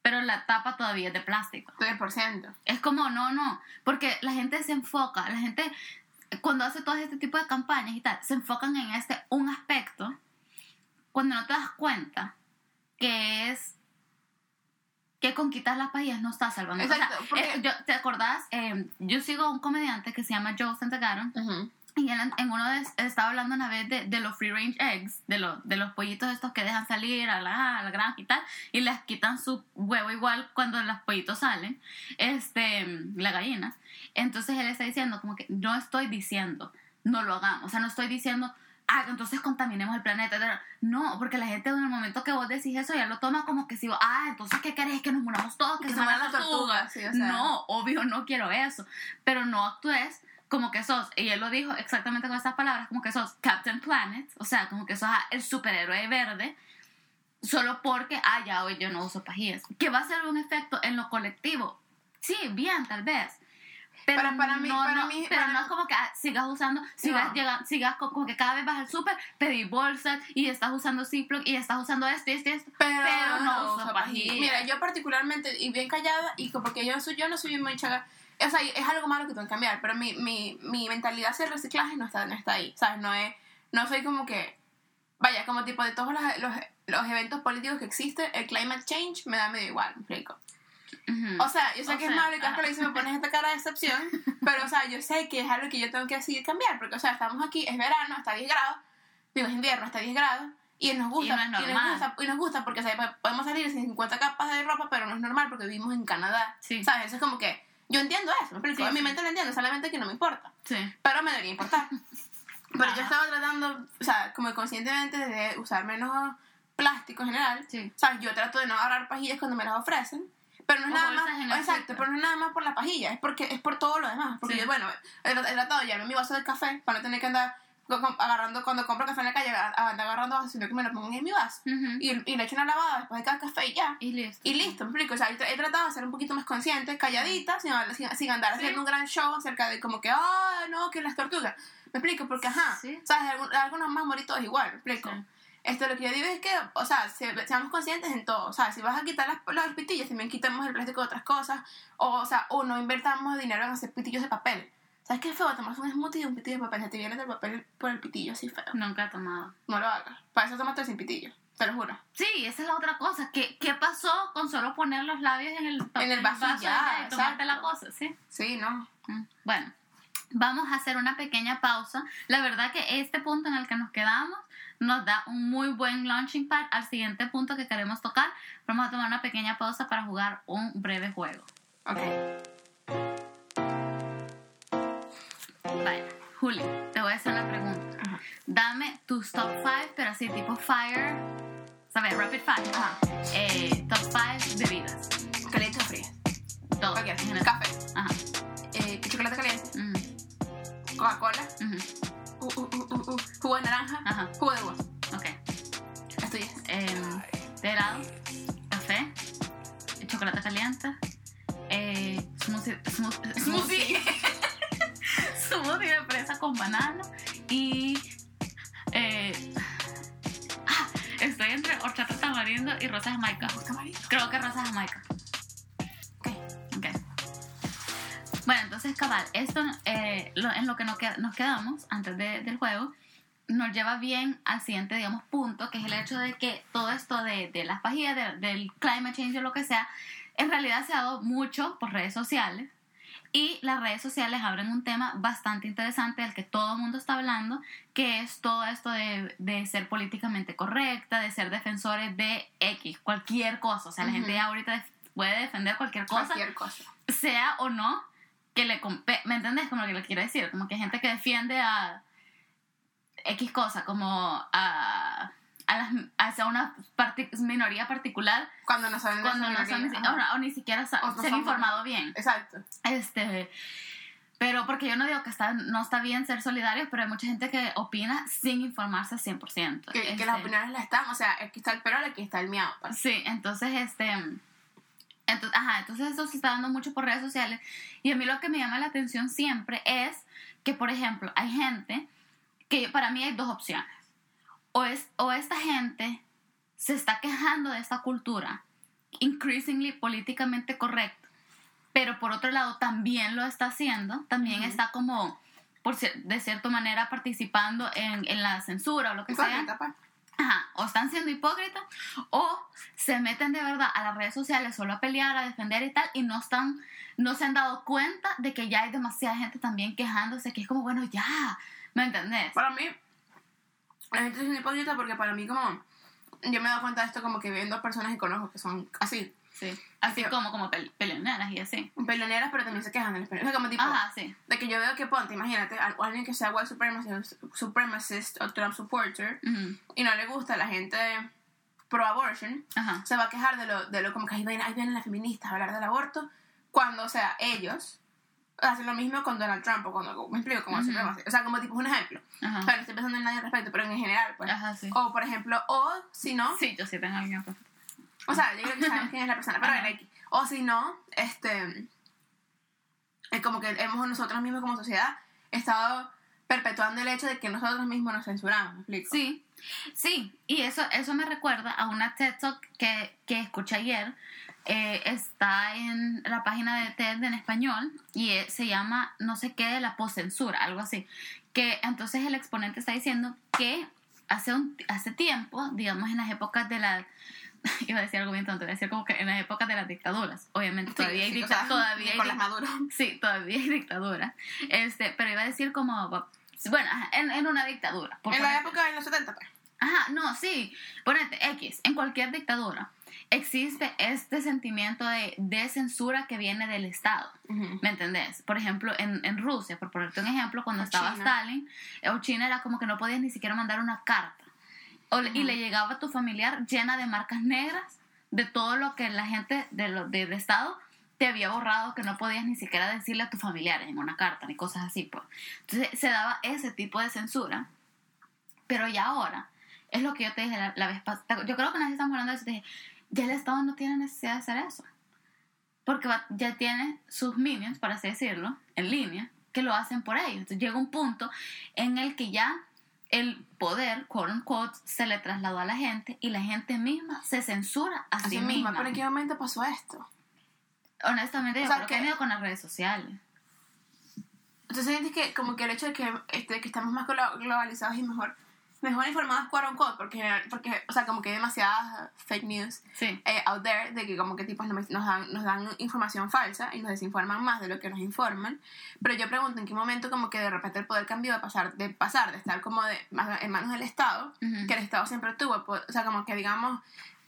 pero la tapa todavía es de plástico. 3%. Es como, no, no, porque la gente se enfoca, la gente cuando hace todo este tipo de campañas y tal, se enfocan en este un aspecto, cuando no te das cuenta que es que con quitar las pajillas no estás salvando. O sea, Exacto, eh, yo- ¿Te acordás? Eh, yo sigo a un comediante que se llama Joe Santagaron Ujú. Y él en, en uno de estaba hablando una vez de, de los free range eggs, de, los de los pollitos estos que dejan salir a la, a la granja y tal, y les quitan su huevo igual cuando los pollitos salen, este, la gallina. Entonces él está diciendo como que no estoy diciendo, no lo hagamos, o sea, no estoy diciendo, ah, entonces contaminemos el planeta. No, porque la gente en el momento que vos decís eso ya lo toma como que si, vos, ah, entonces ¿qué querés? Que nos muramos todos, que, Que se mueran las tortugas. tortugas, sí, o sea. No, obvio no quiero eso, pero no actúes como que sos, y él lo dijo exactamente con estas palabras, como que sos Captain Planet, o sea, como que sos el superhéroe verde, solo porque, ah, ya hoy yo no uso pajillas. Que va a ser un efecto en lo colectivo. Sí, bien, tal vez. Pero Para- para mí- no, para no, mí- pero para no es como que ah, sigas usando, sigas, No. llega- sigas co- como que cada vez vas al súper, pedís bolsas y estás usando Ziploc y estás usando esto y esto y esto. Pero, Pero no uso pajilla. Mira, yo particularmente, y bien callada, y porque yo, soy, yo no soy muy chaga, o sea, es algo malo que tengo que cambiar, pero mi, mi, mi mentalidad hacia el reciclaje no está, no está ahí, ¿sabes? No, es, no soy como que, vaya, como tipo de todos los, los, los eventos políticos que existen, el climate change me da medio igual, me explico. Ujú. O sea, yo sé O que es sea, malo y que lo dices me pones esta cara de excepción, [LAUGHS] pero o sea, yo sé que es algo que yo tengo que decidir cambiar, porque o sea, estamos aquí, es verano, está a 10 grados, digo, es invierno, está a 10 grados, y nos gusta, Y no es nos gusta, y nos gusta porque o sea, podemos salir sin 50 capas de ropa, pero no es normal porque vivimos en Canadá, Sí. ¿sabes? Eso es como que, yo entiendo eso, me explico, Sí, en mi mente lo entiendo, solamente que no me importa, Sí. pero me debería importar. Pero yo estaba tratando, o sea, como conscientemente de usar menos plástico en general, Sí. ¿sabes? Yo trato de no agarrar pajillas cuando me las ofrecen, pero no es O nada más, exacto, pero no es nada más por la pajilla, es porque es por todo lo demás, porque Sí. yo, bueno, he, tratado de llevarme mi vaso de café para no tener que andar agarrando, cuando compro café en la calle, agarrando vasos, sino que me lo pongo en mi vaso, y, y le echo una lavada después de cada café y ya. Y listo. Y listo, me explico. O sea, he tra- he tratado de ser un poquito más consciente, calladita, sin, sin, sin andar Sí. haciendo un gran show acerca de como que, ah, no, que las tortugas. Me explico, porque ajá, Sí. ¿sabes? Algun- Algunos más moritos igual, me explico. Sí. Esto lo que yo digo es que, o sea, se- seamos conscientes en todo. O sea, si vas a quitar las, los pitillos, también quitamos el plástico de otras cosas. O, o sea, o no invertamos dinero en hacer pitillos de papel. ¿Sabes qué feo? Tomas un smoothie de un pitillo de papel. Se te viene del papel por el pitillo así feo. Nunca he tomado. No lo hagas. Para eso tomaste sin pitillo. Te lo juro. Sí, esa es la otra cosa. ¿Qué, qué pasó con solo poner los labios en el, En el vaso y ya, y tomarte exacto. la cosa? Sí. Sí, no. Mm, Bueno, vamos a hacer una pequeña pausa. La verdad que este punto en el que nos quedamos nos da un muy buen launching pad al siguiente punto que queremos tocar. Vamos a tomar una pequeña pausa para jugar un breve juego. Ok. Juli, te voy a hacer una pregunta. Ajá. Dame tus top 5, pero así tipo fire. ¿Sabes? Rapid fire. Ajá. Eh, top 5 bebidas. Caliente o fría. Todo. General. Café. Ajá. Eh, chocolate caliente. Ujú, Coca-Cola. Uh, uh, uh, uh. Jugo de naranja. Ajá. Jugo de uva. Ok. Las tuyas. Em, de helado, café, chocolate caliente, eh, smoothie, smoothie, smoothie, [LAUGHS] smoothie de fresa con banano y eh, ah, estoy entre horchata tamarindo y rosa jamaica. Creo que rosa jamaica. Ok. Ok. Bueno, entonces, cabal, esto eh, lo- en lo que nos, nos quedamos antes de- del juego nos lleva bien al siguiente, digamos, punto, que es el hecho de que todo esto de, de las pajillas, de- del climate change o lo que sea, en realidad se ha dado mucho por redes sociales. Y las redes sociales abren un tema bastante interesante del que todo el mundo está hablando, que es todo esto de, de ser políticamente correcta, de ser defensores de X, cualquier cosa. O sea, la gente ya ahorita puede defender cualquier cosa Cualquier cosa. sea o no que le ¿me entendés? Como lo que le quiero decir, como que hay gente que defiende a X cosa, como a a las, hacia una parti- minoría particular Cuando no saben cuando no son, o, o ni siquiera se han son- informado bien. Exacto. Este, pero porque yo no digo que está, no está bien ser solidarios, pero hay mucha gente que opina sin informarse 100%. Que, que Este, las opiniones las están, o sea, aquí está el perol, aquí está el miau. pues. Sí, entonces, este, entonces, ajá, entonces eso se está dando mucho por redes sociales. Y a mí lo que me llama la atención siempre es que, por ejemplo, hay gente que para mí hay dos opciones. O, es, o esta gente se está quejando de esta cultura, increasingly políticamente correcta, pero por otro lado también lo está haciendo, también está como, por de cierta manera, participando en, en la censura o lo que sea. Pues. Ajá, o están siendo hipócritas o se meten de verdad a las redes sociales solo a pelear, a defender y tal y no están no se han dado cuenta de que ya hay demasiada gente también quejándose que es como bueno ya, ¿me entendés? Para mí, la gente es una hipócrita porque para mí como... Yo me he dado cuenta de esto como que viendo personas que conozco que son así, Sí, así Sí. como como pel- peleoneras y así. peleoneras, pero también se quejan de las peleoneras. O sea, como tipo, Ajá, sí. de que yo veo que ponte, imagínate, a- alguien que sea white supremacist, supremacist o Trump supporter Ujú, y no le gusta a la gente pro abortion, Ajá. se va a quejar de lo, de lo como que ahí vienen, ahí vienen las feministas a hablar del aborto, cuando, o sea, ellos hacen lo mismo con Donald Trump o cuando, me explico, como Ujú. supremacist. O sea, como tipo un ejemplo. Ajá. No estoy pensando en nadie al respecto, pero en general, pues. Ajá, sí. O, por ejemplo, o si no, Sí, yo sí tengo alguien. o sea, yo creo que quién es la persona, pero bueno, X. O si no, este. Es como que hemos nosotros mismos como sociedad estado perpetuando el hecho de que nosotros mismos nos censuramos, ¿me explico? Sí, sí, y eso, eso me recuerda a una TED Talk que, que escuché ayer. Eh, está en la página de TED en español y eh, se llama no sé qué de la poscensura, algo así. Que entonces el exponente está diciendo que hace, un, hace tiempo, digamos en las épocas de la. [LAUGHS] Iba a decir algo bien tonto, iba a decir como que en las épocas de las dictaduras. Obviamente todavía hay sí, o dicta- sea, todavía hay Maduro. Sí, todavía hay dictadura. Este, pero iba a decir como. Bueno, en, en una dictadura. En la época de los 70, pues. Ajá, no, sí. Ponete X. En cualquier dictadura existe este sentimiento de, de censura que viene del Estado. ¿Me entendés? Por ejemplo, en, en Rusia, por ponerte un ejemplo, cuando O estaba China. Stalin eh, o China era como que no podías ni siquiera mandar una carta. O Y le llegaba a tu familiar llena de marcas negras de todo lo que la gente de lo, del Estado te había borrado que no podías ni siquiera decirle a tus familiares en una carta ni cosas así. Pues. Entonces se daba ese tipo de censura. Pero ya ahora, es lo que yo te dije la, la vez pasada. Yo creo que nadie estamos hablando de eso. Te dije, ya el Estado no tiene necesidad de hacer eso. Porque va- ya tiene sus minions, por así decirlo, en línea, que lo hacen por ellos. Entonces llega un punto en el que ya el poder, quote unquote, se le trasladó a la gente y la gente misma se censura a Así sí misma. misma. ¿Pero en qué momento pasó esto? Honestamente, O yo sea, creo que que- ha venido con las redes sociales. Entonces sientes que como que el hecho de que, este, que estamos más glo- globalizados y mejor, mejor informados, quote unquote, porque, porque, o sea, como que hay demasiadas fake news Sí. eh, out there de que como que tipos nos dan, nos dan información falsa y nos desinforman más de lo que nos informan. Pero yo pregunto en qué momento como que de repente el poder cambió de pasar de, pasar, de estar como de, en manos del Estado, Ujú. que el Estado siempre tuvo, o sea, como que digamos...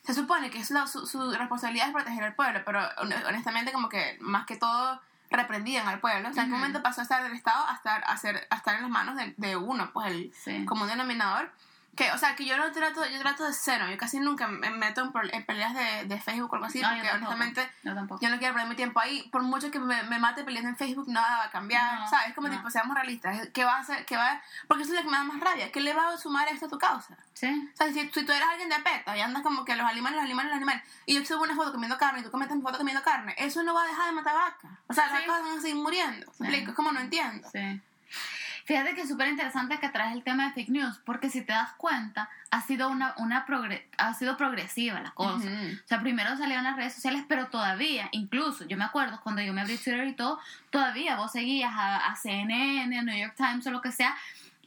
Se supone que es la- su, su responsabilidad es proteger al pueblo, pero hon- honestamente como que más que todo reprendían al pueblo. O sea, en qué Ujú. momento pasó a estar del Estado a estar, a ser, a estar en las manos de, de uno, pues el, Sí. un denominador. Que, o sea, que yo no trato, yo trato de cero. Yo casi nunca me meto en, peleas de, de Facebook o algo así, No, yo porque tampoco. honestamente Yo yo no quiero perder mi tiempo ahí. Por mucho que me, me mate peleando en Facebook, nada va a cambiar. No, ¿Sabes? Como no. tipo, seamos realistas. ¿Qué va a hacer? ¿Qué va a- Porque eso es lo que me da más rabia. ¿Qué le va a sumar esto a tu causa? Sí. O sea, si, si tú eres alguien de peta y andas como que los animales, los animales, los animales, y yo subo una foto comiendo carne y tú comentas mi foto comiendo carne, eso no va a dejar de matar vacas. O sea, las Sí. vacas van a seguir muriendo. ¿Me Sí. explico? Es como no entiendo. Sí. Fíjate que es súper interesante que traes el tema de fake news, porque si te das cuenta, ha sido una, una progre- ha sido progresiva la cosa. O sea, primero salieron las redes sociales, pero todavía, incluso, yo me acuerdo cuando yo me abrí Twitter y todo, todavía vos seguías a, a CNN, a New York Times o lo que sea,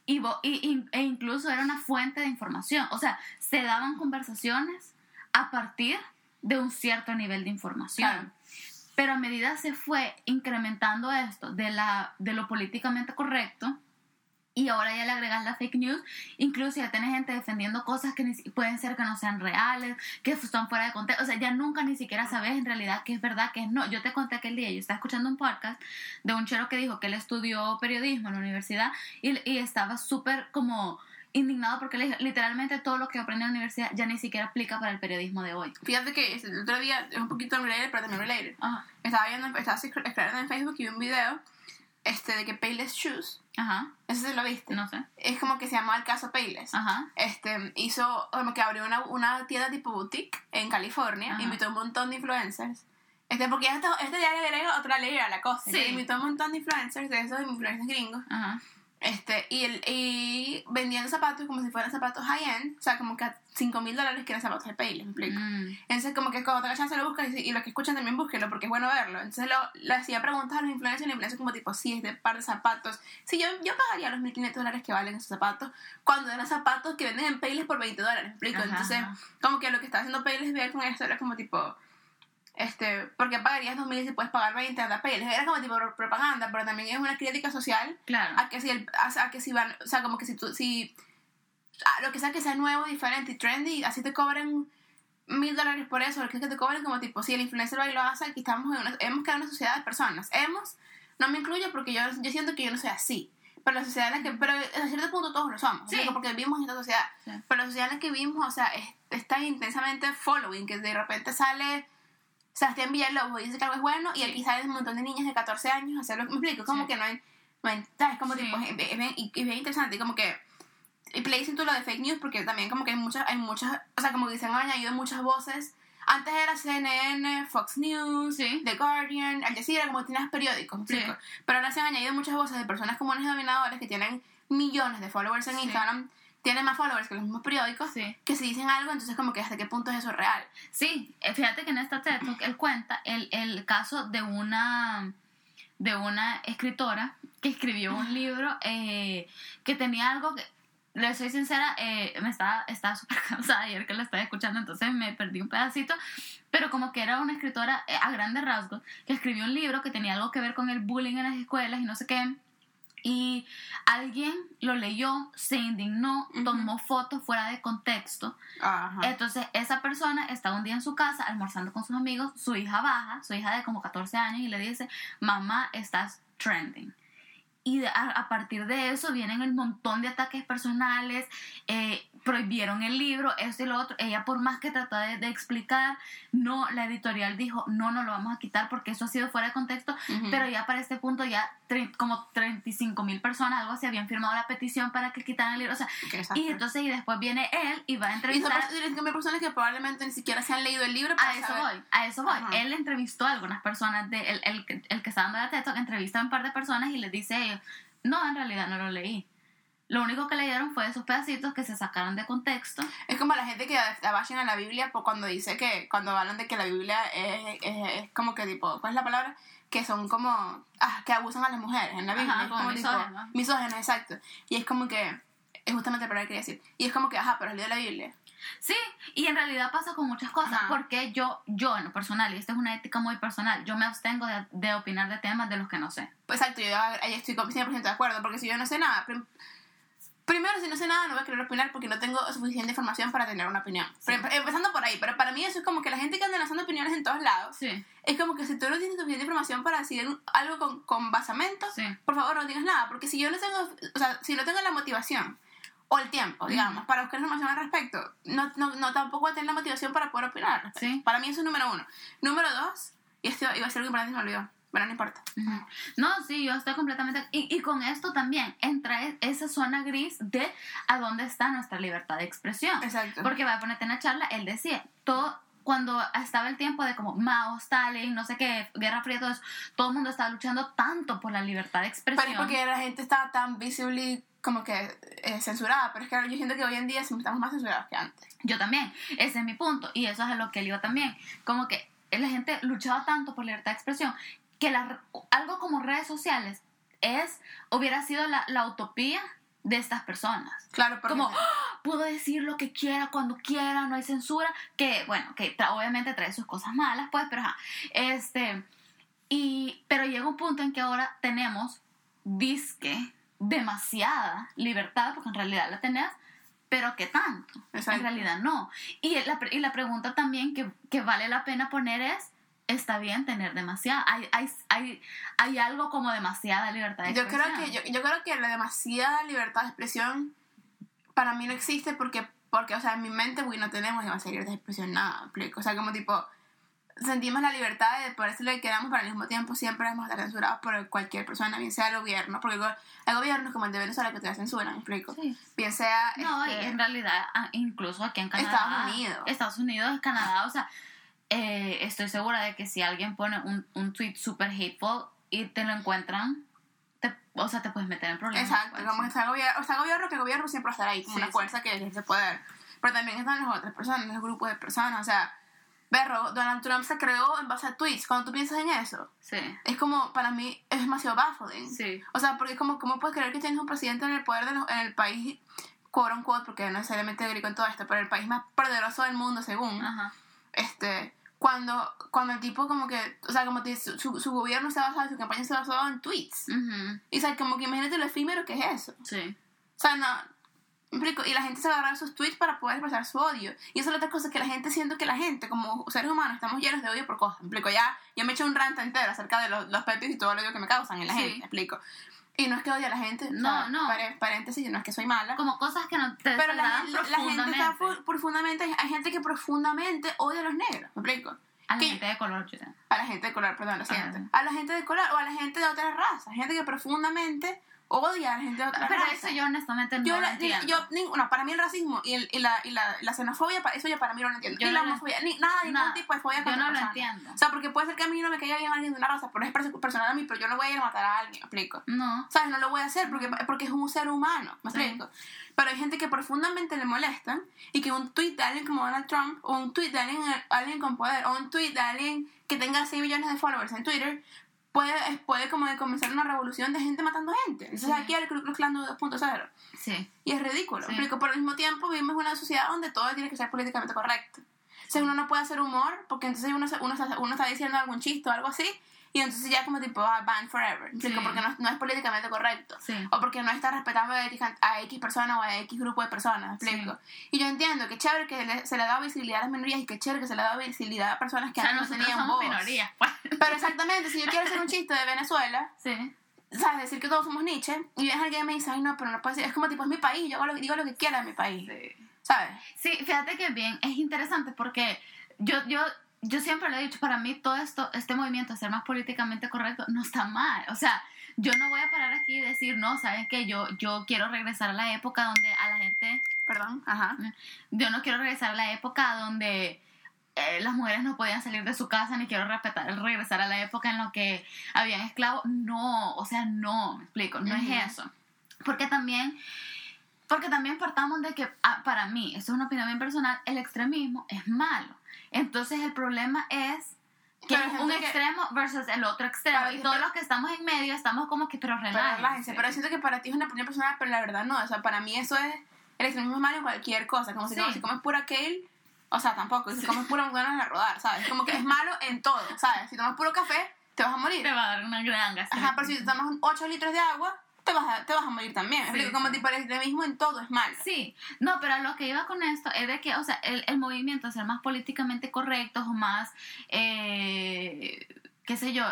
y, vo- y- y- e incluso era una fuente de información. O sea, se daban conversaciones a partir de un cierto nivel de información. Claro. Pero a medida se fue incrementando esto de, la, de lo políticamente correcto, y ahora ya le agregas la fake news, incluso ya tienes gente defendiendo cosas que ni pueden ser que no sean reales, que están fuera de contexto, o sea, ya nunca ni siquiera sabes en realidad qué es verdad, qué es no. Yo te conté aquel día, yo estaba escuchando un podcast de un chero que dijo que él estudió periodismo en la universidad y, y estaba súper como indignado porque le- literalmente todo lo que aprendí en la universidad ya ni siquiera aplica para el periodismo de hoy. Fíjate que el otro día es un poquito related, pero también related. Ajá. Estaba viendo, estaba scrollando en Facebook y vi un video este, de que Payless Shoes, Ajá. ese se lo viste. No sé. Es como que se llama el caso Payless. Ajá. Este, hizo, como que abrió una, una tienda tipo boutique en California, Ajá. invitó a un montón de influencers. Este, porque este, este diario era otra ley era la cosa. Sí. Invitó a un montón de influencers, de esos influencers gringos. Ajá. Este, y, el, y vendiendo zapatos como si fueran zapatos high-end, o sea, como que a 5 mil dólares que eran zapatos de Payless, ¿me explico? Mm. Entonces, como que cuando tenga chance lo buscas y, y los que escuchan también búsquenlo porque es bueno verlo. Entonces, lo, le hacía preguntas a los influencers y los influencers como tipo, sí, es de par de zapatos. Sí, yo, yo pagaría los 1.500 dólares que valen esos zapatos cuando eran zapatos que venden en Payless por 20 dólares, ¿me explico? Ajá, Entonces, ajá. como que lo que está haciendo Payless ver con esto era como tipo... Este, ¿por qué pagarías 2.000 si puedes pagar 20 anda? Era como tipo pro- propaganda, pero también es una crítica social Claro. a que si, el, a, a que si van, o sea, como que si tú, si, a lo que sea que sea nuevo, diferente y trendy, así te cobren mil dólares por eso, lo que es que te cobren como tipo, si el influencer va y lo hace, aquí estamos en una, hemos creado una sociedad de personas, hemos, no me incluyo porque yo, yo siento que yo no soy así, pero la sociedad en la que, pero a cierto punto todos lo somos, Sí. ¿sí? porque vivimos en esta sociedad, Sí. pero la sociedad en la que vivimos, o sea, es, es tan intensamente following que de repente sale... Sebastián Villalobos dice que algo es bueno y aquí salen un montón de niñas de 14 años a hacer lo que me explico, como que no hay, no hay- ¿sabes? Como tipo, es, es bien, y- es bien interesante, y como que, y play siento lo de fake news porque también como que hay muchas, hay muchas, o sea, como que se han añadido muchas voces, antes era CNN, Fox News, Sí. The Guardian, Al Jazeera, como tenías periódicos, ¿me Sí. Pero ahora se han añadido muchas voces de personas comunes dominadores que tienen millones de followers en Sí. Instagram, tienen más followers que los mismos periódicos, Sí. que si dicen algo, entonces como que hasta qué punto es eso real. Sí, eh, fíjate que en esta TED Talk él cuenta el, el caso de una de una escritora que escribió un libro eh, que tenía algo que le soy sincera eh, me estaba estaba súper [LAUGHS] cansada ayer que la estaba escuchando entonces me perdí un pedacito pero como que era una escritora eh, a grandes rasgos que escribió un libro que tenía algo que ver con el bullying en las escuelas y no sé qué y alguien lo leyó, se indignó, tomó fotos fuera de contexto Ajá. entonces, esa persona está un día en su casa almorzando con sus amigos, su hija baja, su hija de como 14 años, y le dice, mamá, estás trending. Y de- a, a partir de eso vienen el montón de ataques personales, eh, prohibieron el libro, esto y lo otro. Ella por más que trató de, de explicar, no, la editorial dijo, no, no lo vamos a quitar porque eso ha sido fuera de contexto, Ujú. pero ya para este punto ya como 35 mil personas, algo así, habían firmado la petición para que quitaran el libro. O sea, y entonces y después viene él y va a Y son entrevistar... personas, hay personas que probablemente ni siquiera se han leído el libro para A eso saber. voy, a eso voy. Ajá. Él entrevistó a algunas personas, de, el, el, que- el que está dando la TED entrevista a un par de personas y les dice no, en realidad no lo leí. Lo único que leyeron fue esos pedacitos que se sacaron de contexto. Es como la gente que abajan a la Biblia por cuando dice que, cuando hablan de que la Biblia es, es, es como que tipo, ¿cuál es la palabra? Que son como, ah, que abusan a las mujeres en la Biblia. Ajá, es como tipo, misóginos. misóginos, exacto. Y es como que, es justamente para que quería decir. Y es como que, ajá, pero has leído la Biblia. Sí, y en realidad pasa con muchas cosas, Ajá. porque yo, yo en lo personal, y esta es una ética muy personal, yo me abstengo de, de opinar de temas de los que no sé. Pues exacto, yo ahí estoy 100% de acuerdo, porque si yo no sé nada, prim- primero si no sé nada no voy a querer opinar porque no tengo suficiente información para tener una opinión. Pero empezando por ahí, pero para mí eso es como que la gente que anda lanzando opiniones en todos lados, Sí, es como que si tú no tienes suficiente información para decir algo con, con basamento, sí. por favor no digas nada, porque si yo no tengo, o sea, si no tengo la motivación o el tiempo, digamos, para buscar información al respecto, no, no, no tampoco voy a tener la motivación para poder opinar. Sí. Para mí eso es número uno. Número dos, y esto iba a ser algo importante y me olvidó, pero no importa. No, sí, yo estoy completamente... Y, y con esto también entra e- esa zona gris de a dónde está nuestra libertad de expresión. Exacto. Porque va a ponerte en la charla, él decía, todo, cuando estaba el tiempo de como Mao, Stalin, no sé qué, Guerra Fría, todo eso, todo el mundo estaba luchando tanto por la libertad de expresión. Pero porque la gente está tan visibly como que eh, censurada, pero es que yo siento que hoy en día estamos más censurados que antes. Yo también, ese es mi punto, y eso es a lo que él iba también. Como que la gente luchaba tanto por libertad de expresión que la- algo como redes sociales es, hubiera sido la, la utopía de estas personas. Claro, porque como ¡ah! puedo decir lo que quiera cuando quiera no hay censura que bueno que tra- obviamente trae sus cosas malas pues pero ajá este y pero llega un punto en que ahora tenemos disque demasiada libertad porque en realidad la tenés pero qué tanto Exacto. en realidad no y la, y la pregunta también que, que vale la pena poner es está bien tener demasiada hay, hay, hay, hay algo como demasiada libertad de yo creo expresión que yo, yo creo que la demasiada libertad de expresión para mí no existe porque, porque o sea, en mi mente, güey, no tenemos demasiada libertad de expresión, nada. O sea, como tipo, sentimos la libertad de poder decir lo que queramos, pero al mismo tiempo siempre vamos a estar censurados por cualquier persona, bien sea el gobierno, porque hay gobiernos como el de Venezuela que te censuran, ¿me explico? Sí. Bien sea... No, y este, en realidad, ah, incluso aquí en Canadá. Estados Unidos. Estados Unidos, Canadá, o sea, eh, estoy segura de que si alguien pone un, un tweet super hateful y te lo encuentran, te, o sea, te puedes meter en problemas. Exacto, pues, como sí. está el gobierno, está el gobierno que el gobierno siempre va a estar ahí, como Sí, una sí. fuerza que ejerce poder. Pero también están las otras personas, los grupos de personas, o sea, Berro, Donald Trump se creó en base a tweets. Cuando tú piensas en eso, Sí, es como, para mí, es demasiado baffling. sí. O sea, porque es como, ¿cómo puedes creer que tienes un presidente en el poder de los- en el país, quote unquote, porque no necesariamente griego en todo esto, pero el país más poderoso del mundo, según, Ajá. este, cuando, cuando el tipo como que, o sea, como que su, su, gobierno se basaba, su campaña se basaba en tweets. Y o sea, como que imagínate lo efímero que es eso. Sí. O sea, no. Y la gente se agarra sus tweets para poder expresar su odio. Y esa es la otra cosa que la gente siento que la gente, como seres humanos, estamos llenos de odio por cosas. Me explico, ya, yo me he hecho un rant entero acerca de los, los pepis y todo el odio que me causan en la Sí. gente. Me explico. Y no es que odie a la gente. o No, sea, no. pare- paréntesis, no es que soy mala. Como cosas que no te Pero la, la- la gente está profundamente. fu- profundamente. Hay gente que profundamente odia a los negros. ¿Me explico? A la que- gente de color, sé. A la gente de color, perdón, lo siento. A la gente de color o a la gente de otras razas. Gente que profundamente odia a la gente de otras Pero razas. eso yo honestamente no Yo, lo la- entiendo. yo no, para mí el racismo y, el- y la, y la, la xenofobia, eso yo para mí no lo entiendo. Yo la no lo- homofobia, ni nada, ningún Nada. tipo de fobia Yo no lo persona. entiendo. O sea, porque puede ser que a mí no me caiga bien alguien de una raza, pero es perso- personal a mí, pero yo no voy a ir a matar a alguien, ¿me explico? No. ¿Sabes? No lo voy a hacer porque, porque es un ser humano, ¿me Sí. explico? Pero hay gente que profundamente le molesta y que un tweet de alguien como Donald Trump, o un tweet de alguien, alguien con poder, o un tweet de alguien que tenga 6 millones de followers en Twitter, puede, puede como de comenzar una revolución de gente matando gente. Entonces Sí. aquí el Ku Klux Klan 2.0. Sí. Y es ridículo. Sí. Pero al mismo tiempo vivimos en una sociedad donde todo tiene que ser políticamente correcto. O sea, uno no puede hacer humor porque entonces uno, se- uno, uno está diciendo algún chiste o algo así y entonces ya como tipo, ah, ban forever. Sí. Porque no, no es políticamente correcto. Sí. O porque no está respetando a X, a X persona o a X grupo de personas, ¿me explico? Y yo entiendo que chévere que le- se le da visibilidad a las minorías y que chévere que se le da visibilidad a personas que O sea, antes no tenían somos voz. minorías, pues. Pero exactamente, si yo quiero hacer un chiste de Venezuela, Sí. ¿sabes? Decir que todos somos Nietzsche y ves a alguien y me dice, ay no, pero no puede ser. Es como tipo, es mi país, yo hago lo, digo lo que quiera de mi país, ¿sabes? Sí, fíjate que bien, es interesante porque yo, yo, yo siempre lo he dicho, para mí todo esto, este movimiento, ser más políticamente correcto, no está mal. O sea, yo no voy a parar aquí y decir, no, ¿saben qué? Yo, yo quiero regresar a la época donde a la gente, Perdón, ajá. yo no quiero regresar a la época donde eh, las mujeres no podían salir de su casa, ni quiero respetar, regresar a la época en la que habían esclavos. No, o sea, no, me explico, no es eso. Porque también, porque también partamos de que, ah, para mí, esto es una opinión bien personal, el extremismo es malo. Entonces el problema es que Pero es un gente que- extremo versus el otro extremo. Pero y todos gente- los que estamos en medio estamos como que, pero Pero relájense. relájense. Pero siento que para ti es una opinión personal, pero la verdad no. O sea, para mí eso es. El extremismo es malo en cualquier cosa. Como si, Sí. como si comes pura kale. O sea, tampoco. Si Sí. comes pura McDonald's a rodar, ¿sabes? Como que es malo en todo, ¿sabes? Si tomas puro café, te vas a morir. Te va a dar una gran gastritis. Ajá, pero si tomas 8 litros de agua, te vas a, te vas a morir también. Sí, como tipo el extremismo en todo es malo. Sí, no, pero lo que iba con esto es de que, o sea, el, el movimiento ser más políticamente correctos o más, eh, qué sé yo,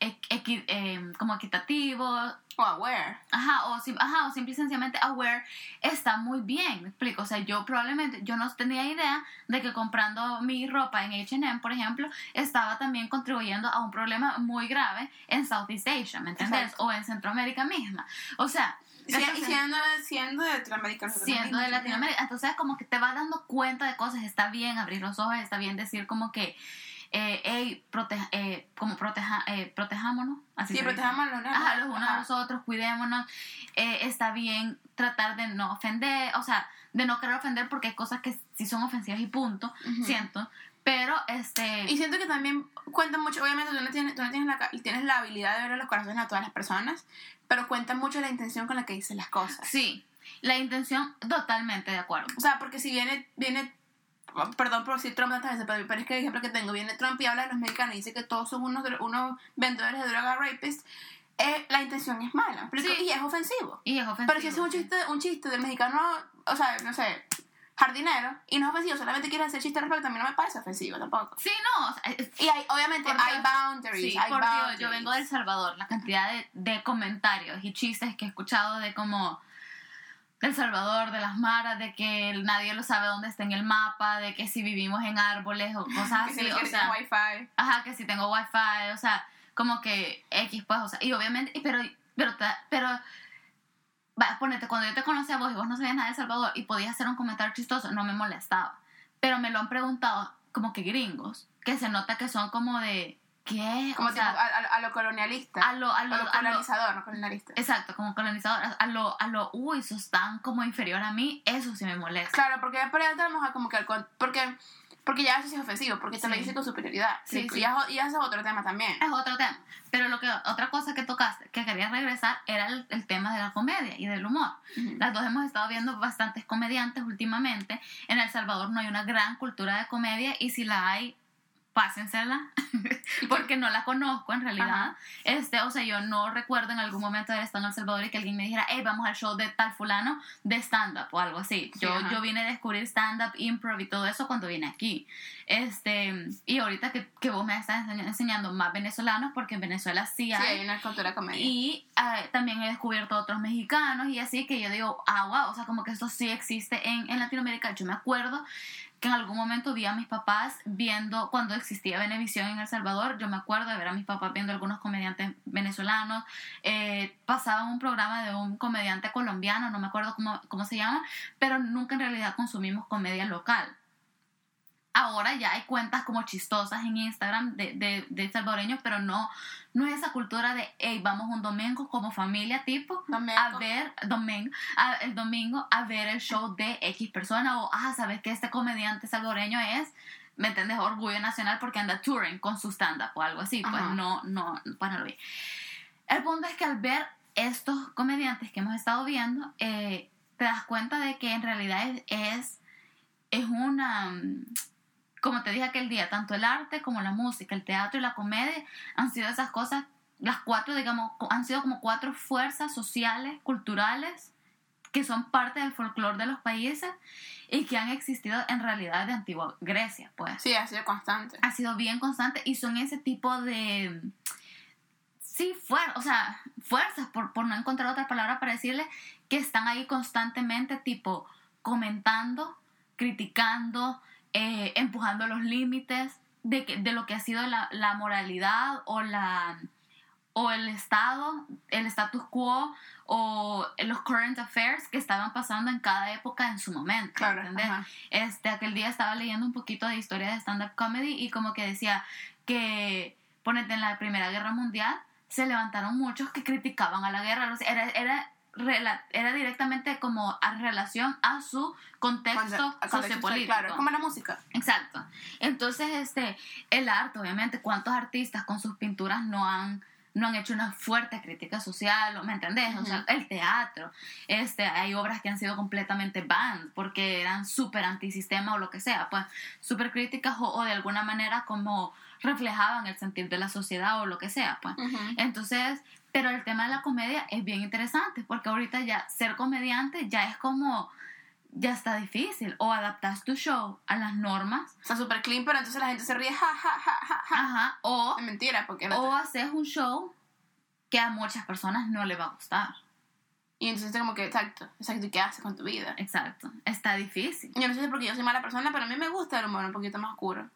equi- eh, como equitativos, O aware. ajá o, ajá, o simple y sencillamente aware, está muy bien, me explico. O sea, yo probablemente, yo no tenía idea de que comprando mi ropa en H&M, por ejemplo, estaba también contribuyendo a un problema muy grave en Southeast Asia, ¿me entiendes? Exacto. O en Centroamérica misma. O sea... Entonces- siendo, siendo de Latinoamérica. siendo de Latinoamérica. Entonces, como que te vas dando cuenta de cosas. Está bien abrir los ojos, está bien decir como que, eh, hey, proteja, eh, como proteja, eh, protejámonos. Así Sí, se dice. protejamos a los unos. Ajá, los unos a Ajá. los otros, cuidémonos. Eh, está bien tratar de no ofender, o sea, de no querer ofender porque hay cosas que sí son ofensivas y punto, Ujú. siento. Pero, este... Y siento que también cuenta mucho, obviamente tú no tienes, tú no tienes, la, tienes la habilidad de ver los corazones a todas las personas, pero cuenta mucho la intención con la que dices las cosas. Sí, la intención totalmente de acuerdo. O sea, porque si viene, viene, perdón por decir Trump tantas veces, pero, es que el ejemplo que tengo, viene Trump y habla de los mexicanos y dice que todos son unos, unos vendedores de droga rapists, eh, la intención es mala, y es ofensivo. Y es ofensivo. Pero si es un chiste, un chiste del mexicano, o sea, no sé, jardinero, y no es ofensivo, solamente quiere hacer chiste al respecto, a mí no me parece ofensivo tampoco. Sí, no, o sea, es- Y hay, obviamente hay Dios. boundaries, Sí, hay por Dios, boundaries. yo vengo de El Salvador, la cantidad de, de comentarios y chistes que he escuchado de como del Salvador, de las maras, de que nadie lo sabe dónde está en el mapa, de que si vivimos en árboles o [LAUGHS] cosas Que así, si o sea, wifi. ajá, que si tengo wifi, o sea, como que X, pues, o sea, y obviamente, pero, pero, pero, va, ponete, cuando yo te conocí a vos y vos no sabías nada de El Salvador y podías hacer un comentario chistoso, no me molestaba, pero me lo han preguntado como que gringos, que se nota que son como de, ¿qué? Como o tipo, sea, a, a- a lo colonialista. a lo, a lo, lo a lo- colonizador, no colonialista. exacto, como colonizador, a lo, a lo, uy, sos tan como inferior a mí, eso sí me molesta. Claro, porque ya tenemos a como que al porque porque ya eso sí es ofensivo, porque te lo Sí. dice con superioridad. Sí, Sí, sí. Y, y eso es otro tema también. es otro tema. Pero lo que otra cosa que tocaste, que quería regresar, era el, el tema de la comedia y del humor. Ujú. Las dos hemos estado viendo bastantes comediantes últimamente. En El Salvador no hay una gran cultura de comedia y si la hay, pásensela, [LAUGHS] porque no la conozco en realidad. Ajá. Este, o sea, yo no recuerdo en algún momento de estado en El Salvador y que alguien me dijera, hey, vamos al show de tal fulano de stand-up o algo así. Sí, yo, ajá. yo vine a descubrir stand-up, improv y todo eso cuando vine aquí. Este, y ahorita que, que vos me estás enseña- enseñando más venezolanos, porque en Venezuela sí Sí, hay. hay una cultura comedia. Y eh, también he descubierto otros mexicanos y así que yo digo, ah, wow, o sea, como que esto sí existe en, en Latinoamérica. Yo me acuerdo que en algún momento vi a mis papás viendo, cuando existía Venevisión en El Salvador, yo me acuerdo de ver a mis papás viendo algunos comediantes venezolanos. Eh, pasaban un programa de un comediante colombiano, no me acuerdo cómo, cómo se llama, pero nunca en realidad consumimos comedia local. Ahora ya hay cuentas como chistosas en Instagram de, de, de salvadoreños, pero no, no es esa cultura de, hey, vamos un domingo como familia tipo Domingo. a ver, domingo, a- el domingo a ver el show de X persona o, ah, sabes que este comediante salvadoreño es, ¿me entiendes? Orgullo nacional porque anda touring con su stand-up o algo así, pues Ajá. no, no, pues no lo vi. El punto es que al ver estos comediantes que hemos estado viendo, eh, te das cuenta de que en realidad es, es, es una, mm, como te dije aquel día, tanto el arte como la música, el teatro y la comedia han sido esas cosas, las cuatro, digamos, han sido como cuatro fuerzas sociales, culturales, que son parte del folclore de los países y que han existido en realidad de antigua Grecia, pues Sí, ha sido constante. ha sido bien constante y son ese tipo de sí fuer o sea fuerzas por, por no encontrar otra palabra para decirle que están ahí constantemente tipo comentando criticando eh, empujando los límites de, que- de lo que ha sido la, la moralidad o la o el estado el status quo o los current affairs que estaban pasando en cada época en su momento Claro. ¿entendés? ajá. este, aquel día estaba leyendo un poquito de historia de stand-up comedy y como que decía que, ponete, en la Primera Guerra Mundial se levantaron muchos que criticaban a la guerra. Era, era, era directamente como a relación a su contexto Cuando- sociopolítico. Claro, es como la música. Exacto. Entonces, este, el arte, obviamente, ¿cuántos artistas con sus pinturas no han no han hecho una fuerte crítica social, ¿me entendés? O sea, el teatro, este, hay obras que han sido completamente banned porque eran súper antisistema o lo que sea, pues súper críticas o, o de alguna manera como reflejaban el sentir de la sociedad o lo que sea, pues. Entonces, pero el tema de la comedia es bien interesante porque ahorita ya ser comediante ya es como, ya está difícil. O adaptas tu show a las normas, Está súper clean, pero entonces la gente se ríe, ja, ja, ja, ja, ja. ajá, o, Es mentira, porque la- o haces un show que a muchas personas no le va a gustar. Y entonces es como que, exacto, exacto, ¿y qué haces con tu vida? Exacto, está difícil. Yo no sé si es porque yo soy mala persona, pero a mí me gusta el humor un poquito más oscuro.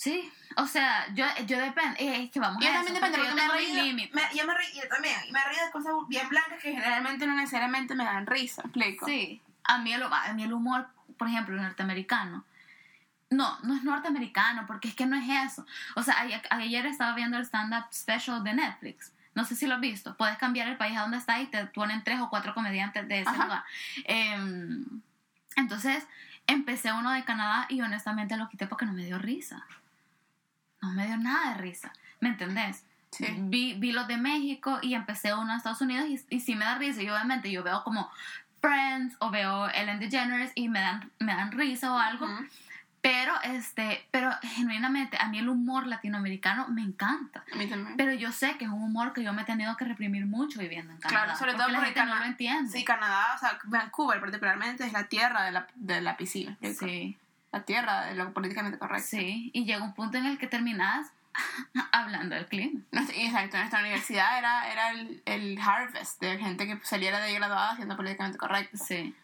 Sí, o sea, yo, yo depende, eh, es que vamos yo a también eso, depende, porque porque yo me tengo río. me- yo me río, yo también, y me río de cosas bien blancas que generalmente no necesariamente me dan risa, explico. Sí, a mí, el, a mí el humor, por ejemplo, norteamericano. No, no es norteamericano, porque es que no es eso. O sea, ayer, ayer estaba viendo el stand-up special de Netflix. No sé si lo has visto. Puedes cambiar el país a donde está y te ponen tres o cuatro comediantes de ese Ajá. lugar. Em, entonces, empecé uno de Canadá y honestamente lo quité porque no me dio risa. No me dio nada de risa. ¿Me entendés? Sí. Vi, vi los de México y empecé uno de Estados Unidos y, y sí me da risa. Y obviamente yo veo como Friends o veo Ellen DeGeneres y me dan, me dan risa o algo. Pero, este, pero genuinamente a mí el humor latinoamericano me encanta. A mí también. Pero yo sé que es un humor que yo me he tenido que reprimir mucho viviendo en Canadá. Claro, sobre porque todo la porque gente no lo entiende. Sí, Canadá, o sea, Vancouver particularmente es la tierra de la, de la piscina. sí, La tierra lo políticamente correcto. sí. Y llega un punto en el que terminas [LAUGHS] hablando del clima. Exacto, nuestra universidad era, era el, el harvest de gente que saliera de ahí graduada haciendo políticamente correcto. Sí.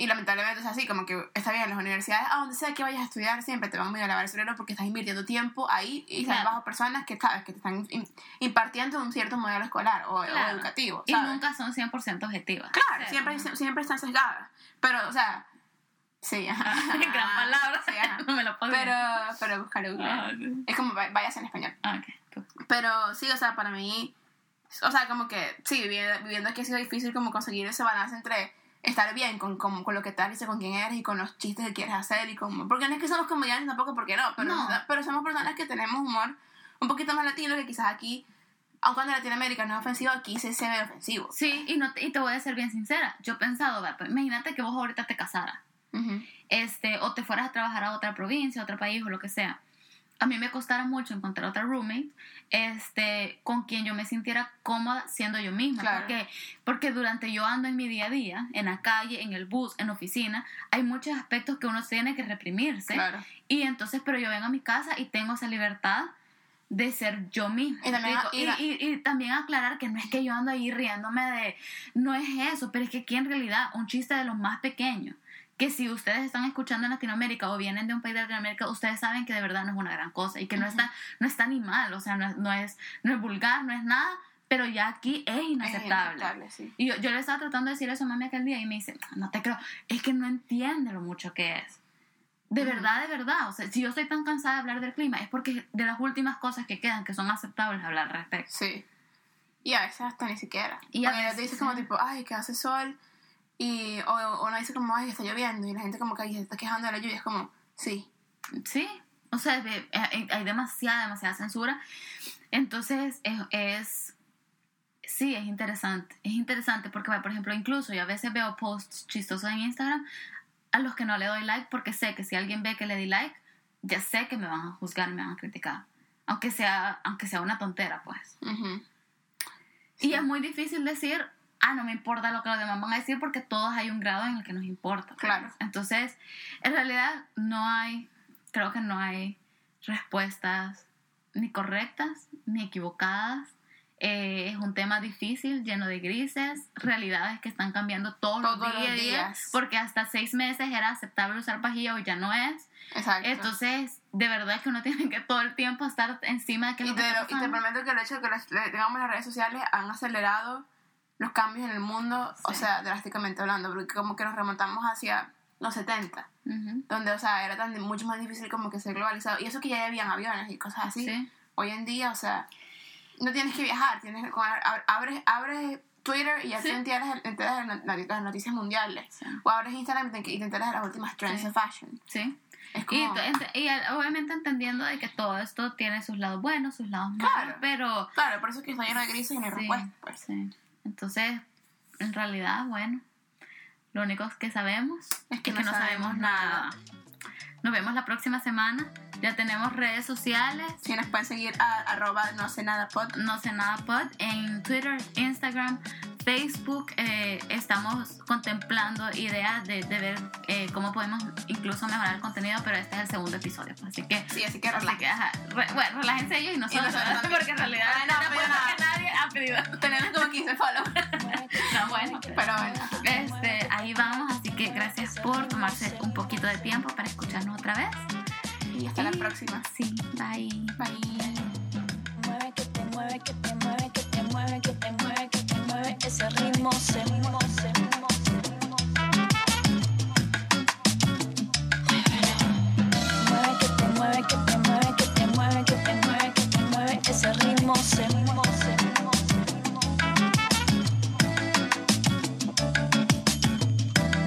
Y lamentablemente es así, como que está bien, las universidades, a donde sea que vayas a estudiar, siempre te van a medio a lavar el cerebro porque estás invirtiendo tiempo ahí y estás Claro. bajo personas que, sabes, que te están im- impartiendo un cierto modelo escolar o, o Claro. educativo. Y ¿sabes? nunca son 100% objetivas. Claro, Sí. siempre, siempre están sesgadas. Pero, o sea, sí, ajá. [LAUGHS] Gran palabra. Sí, ajá. no me lo puedo Pero, pero buscaré Google. Ah, ok. Es como va- vayas en español. Ah, cool. Pero sí, o sea, para mí, o sea, como que sí, viviendo, viviendo aquí ha sido difícil como conseguir ese balance entre estar bien con, con, con lo que tal y con quién eres y con los chistes que quieres hacer y como, porque no es que somos comediantes tampoco, porque no, pero, No. pero somos personas que tenemos humor un poquito más latino que quizás aquí, aunque en Latinoamérica no es ofensivo, aquí sí se ve ofensivo. Sí, y, no te, y te voy a ser bien sincera. Yo he pensado, pues, imagínate que vos ahorita te casaras. Este, o te fueras a trabajar a otra provincia, a otro país o lo que sea. A mí me costara mucho encontrar otra roommate este, con quien yo me sintiera cómoda siendo yo misma. Claro. Porque, porque durante yo ando en mi día a día, en la calle, en el bus, en la oficina, hay muchos aspectos que uno tiene que reprimirse. Claro. Y entonces, pero yo vengo a mi casa y tengo esa libertad de ser yo misma. Y también- ¿me explico? y y, la- y- y también aclarar que no es que yo ando ahí riéndome de... No es eso, pero es que aquí en realidad un chiste de los más pequeños, que si ustedes están escuchando en Latinoamérica o vienen de un país de Latinoamérica, ustedes saben que de verdad no es una gran cosa y que no, Ujú. está, no está ni mal, o sea, no es, no, es, no es vulgar, no es nada, pero ya aquí es Es inaceptable. inaceptable, sí. Y yo, yo le estaba tratando de decir eso a mami aquel día y me dice, no te creo, es que no entiende lo mucho que es. De verdad, de verdad. O sea, si yo estoy tan cansada de hablar del clima es porque de las últimas cosas que quedan que son aceptables hablar al respecto. Sí. Y a veces hasta ni siquiera. Y a ya te veces, dices como tipo, ay, que hace sol. Y, o, o uno dice como, ay, está lloviendo. Y la gente como que ay, se está quejando de la lluvia. Es como, sí. Sí. O sea, ve- eh, hay demasiada, demasiada censura. Entonces, es, es- Sí, es interesante. Es interesante porque, por ejemplo, incluso yo a veces veo posts chistosos en Instagram a los que no le doy like porque sé que si alguien ve que le di like, ya sé que me van a juzgar, me van a criticar. Aunque sea, aunque sea una tontera, pues. Ujú. Y es muy difícil decir, ah, no me importa lo que los demás van a decir porque todos hay un grado en el que nos importa. pues. Claro. Entonces, en realidad no hay, creo que no hay respuestas ni correctas ni equivocadas. Eh, es un tema difícil, lleno de grises, realidades que están cambiando todos, Todos los los días, días. porque hasta seis meses era aceptable usar pajilla, hoy ya no es. Exacto. Entonces, de verdad que uno [LAUGHS] tiene que todo el tiempo estar encima de qué es y, lo que te, está lo- y te prometo que el hecho de que las, las redes sociales han acelerado los cambios en el mundo, o sea, drásticamente hablando, porque como que nos remontamos hacia los 70, Ujú. donde, o sea, era tan mucho más difícil como que ser globalizado. Y eso que ya habían aviones y cosas así. Sí. Hoy en día, o sea, no tienes que viajar, tienes abres, abres Twitter y ya Sí. te enteras, te enteras de las not- las noticias mundiales. O abres Instagram y te, enteras de las últimas trends de fashion. Sí. Es Y, como... y obviamente entendiendo de que todo esto tiene sus lados buenos, sus lados malos, Claro. pero... Claro, por eso es que está lleno de grises y no hay sí, respuesta. Pues. sí. Entonces, en realidad, bueno, lo único que sabemos Es que es que no no sabemos sabemos nada. Nos vemos la próxima semana. Ya tenemos redes sociales. Si nos pueden seguir a arroba no sé nada pod. No sé nada pod en Twitter, Instagram, Facebook. eh, estamos contemplando ideas de, de ver eh, cómo podemos incluso mejorar el contenido, pero este es el segundo episodio. Así que Sí, así que ajá, re- bueno, relájense ellos y nosotros, nosotros ¿verdad? también. porque en realidad Bueno, no, apuesto nada. que nadie ha pedido. Tenemos como 15 followers. No, bueno, Pero bueno. este, ahí vamos, así que gracias por tomarse un poquito de tiempo para escucharnos otra vez. Y hasta la próxima. Sí, bye. Bye. Mueve que te mueve, que te mueve, que te mueve, que te mueve, que te mueve. Mueve, mueve. mueve, que te mueve, que te mueve, que te mueve, que te mueve. Ese ritmo mueve, se mueve.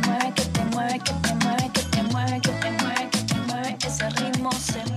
Mueve que te mueve, que te mueve, que te mueve, que te mueve. more simple.